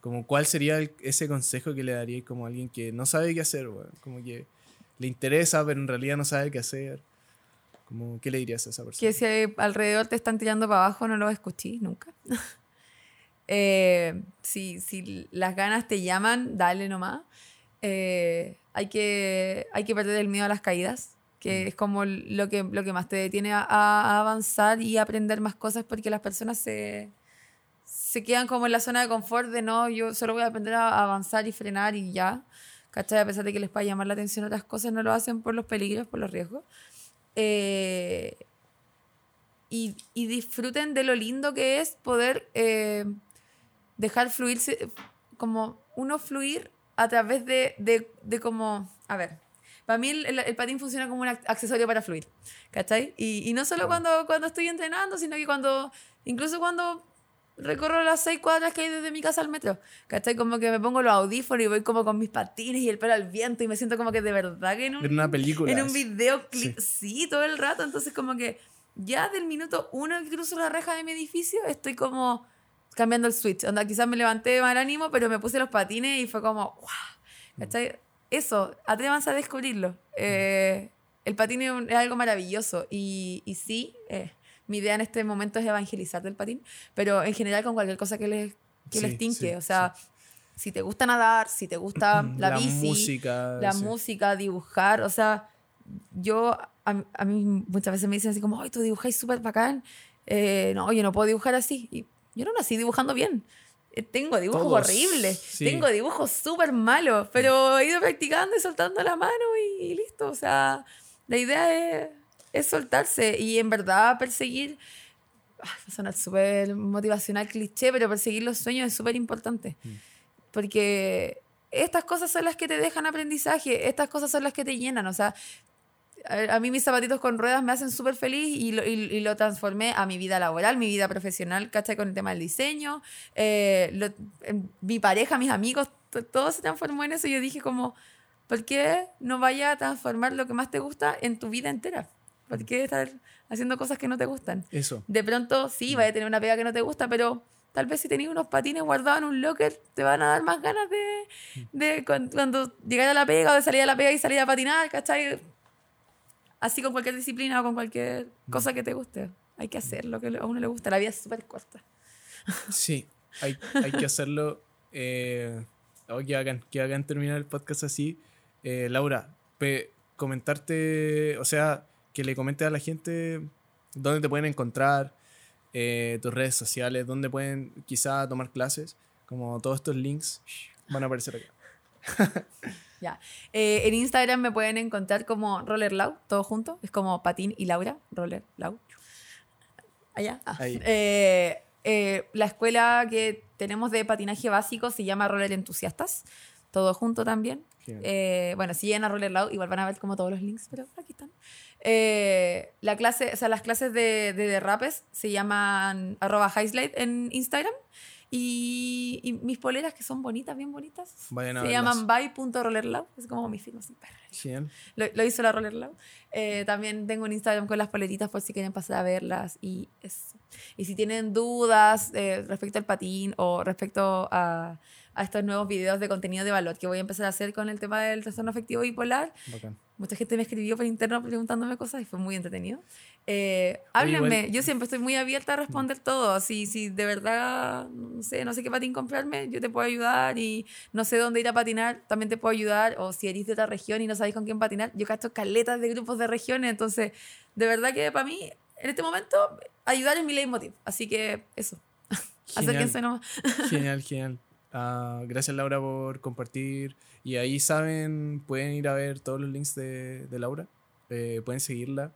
Speaker 1: Como cuál sería ese consejo que le daría como a alguien que no sabe qué hacer, como que le interesa, pero en realidad no sabe qué hacer. Como, ¿Qué le dirías a esa persona?
Speaker 2: Que si alrededor te están tirando para abajo, no lo escuché nunca. eh, si, si, las ganas te llaman, dale nomás. Eh, hay, que, hay que perder el miedo a las caídas, que mm. es como lo que, lo que más te detiene a, a, avanzar y aprender más cosas, porque las personas se, se quedan como en la zona de confort de no, yo solo voy a aprender a avanzar y frenar y ya. ¿Cachai? A pesar de que les pueda llamar la atención otras cosas, no lo hacen por los peligros, por los riesgos. Eh, y, y, disfruten de lo lindo que es poder eh, dejar fluirse, como uno fluir a través de, de, de como, a ver, para mí el, el, patín funciona como un accesorio para fluir, ¿cachai? Y, y no solo cuando, cuando estoy entrenando, sino que cuando, incluso cuando recorro las seis cuadras que hay desde mi casa al metro. ¿Cachai? Como que me pongo los audífonos y voy como con mis patines y el pelo al viento y me siento como que de verdad que en, un,
Speaker 1: en una película.
Speaker 2: En un videoclip. Sí. sí. todo el rato. Entonces como que ya del minuto uno que cruzo la reja de mi edificio estoy como cambiando el switch. Onda, quizás me levanté de mal ánimo, pero me puse los patines y fue como, wow. ¿Cachai? Eso, atrévanse a descubrirlo. Eh, el patín es, algo maravilloso y, y sí, eh, mi idea en este momento es evangelizar del patín, pero en general con cualquier cosa que les, que les tinque. o sea, si te gusta nadar, si te gusta la, la bici, música, la música, dibujar, o sea, yo, a, a, mí muchas veces me dicen así como, ay, tú dibujáis súper bacán. Eh, no, yo no puedo dibujar así. Y yo no nací dibujando bien. Eh, Tengo dibujos
Speaker 1: Todos,
Speaker 2: horribles,
Speaker 1: sí.
Speaker 2: tengo dibujos súper malos, pero he ido practicando y soltando la mano y, y listo. O sea, la idea es, es soltarse y en verdad perseguir, ah, va a sonar súper motivacional, cliché, pero perseguir los sueños es súper importante. Porque estas cosas son las que te dejan aprendizaje, estas cosas son las que te llenan. O sea, a, mí mis zapatitos con ruedas me hacen súper feliz y lo, y, y lo transformé a mi vida laboral, mi vida profesional, ¿cachai? Con el tema del diseño. eh, lo- en- mi pareja, mis amigos, to- todo se transformó en eso. Y yo dije como, ¿por qué no vaya a transformar lo que más te gusta en tu vida entera? ¿Por qué estar haciendo cosas que no te gustan?
Speaker 1: Eso.
Speaker 2: De pronto, sí, vaya a tener una pega que no te gusta, pero tal vez si tenías unos patines guardados en un locker, te van a dar más ganas de, de cuan- cuando, llegar a la pega o de salir a la pega y salir a patinar, ¿cachai? Así con cualquier disciplina o con cualquier cosa que te guste. Hay que hacer lo que a uno le gusta. La vida es súper corta.
Speaker 1: Sí, hay, hay que hacerlo. Eh, oh, qué bacán, qué bacán terminar el podcast así. Eh, Laura, pe- comentarte, o sea, que le comentes a la gente dónde te pueden encontrar, eh, tus redes sociales, dónde pueden quizá tomar clases, como todos estos links van a aparecer acá.
Speaker 2: Ya. Eh, en Instagram me pueden encontrar como Roller Lau, todo junto. Es como Patín y Laura, Roller Lau. Allá. Ah.
Speaker 1: Ahí.
Speaker 2: Eh, eh, la escuela que tenemos de patinaje básico se llama Roller Entusiastas. Todo junto también. Eh, bueno, si llegan a Roller Lau, igual van a ver como todos los links, pero aquí están. Eh, la clase, o sea, las clases de, de derrapes se llaman arroba highslide en Instagram. Y, y mis poleras, que son bonitas, bien bonitas,
Speaker 1: Vayan a
Speaker 2: se
Speaker 1: verlas.
Speaker 2: llaman by.rollerlau. Es como mi firma, así, perra.
Speaker 1: Genial.
Speaker 2: Lo, lo hizo la Roller Lab. Eh, también tengo un Instagram con las poletitas por si quieren pasar a verlas. Y eso. Y si tienen dudas eh, respecto al patín o respecto a, a estos nuevos videos de contenido de valor que voy a empezar a hacer con el tema del trastorno afectivo bipolar, mucha gente me escribió por interno preguntándome cosas y fue muy entretenido. Eh, háblenme,
Speaker 1: igual-
Speaker 2: yo siempre estoy muy abierta a responder todo. Si, si de verdad, no sé, no sé qué patín comprarme, yo te puedo ayudar y no sé dónde ir a patinar, también te puedo ayudar. O si eres de otra región y no sabéis con quién patinar, yo cacho caletas de grupos de regiones. Entonces, de verdad que para mí, en este momento, ayudar es mi leitmotiv. Así que eso, acérquense nomás.
Speaker 1: Genial, genial. Ah, gracias Laura por compartir. Y ahí saben, pueden ir a ver todos los links de, de Laura. Eh, pueden seguirla.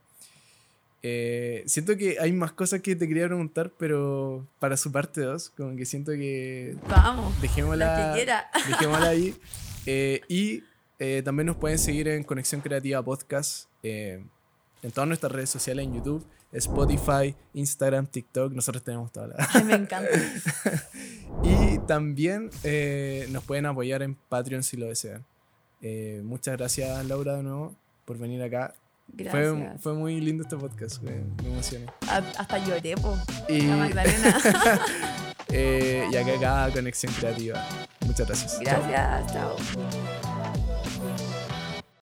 Speaker 1: Eh, siento que hay más cosas que te quería preguntar, pero para su parte 2, como que siento que
Speaker 2: Vamos, la
Speaker 1: dejémosla,
Speaker 2: que
Speaker 1: dejémosla ahí. Eh, y también nos pueden seguir en Conexión Creativa Podcast, en todas nuestras redes sociales, en YouTube, Spotify, Instagram, TikTok. Nosotros tenemos todas las...
Speaker 2: Ay, me encanta.
Speaker 1: Y también eh, nos pueden apoyar en Patreon si lo desean. Eh, muchas gracias, Laura, de nuevo, por venir acá. Fue,
Speaker 2: Gracias.
Speaker 1: fue muy lindo este podcast, me, me emocioné.
Speaker 2: A- Hasta lloré, po.
Speaker 1: Y,
Speaker 2: La Magdalena.
Speaker 1: eh, y acá, acá, Conexión Creativa. Muchas gracias. Chao.
Speaker 2: Gracias, chao.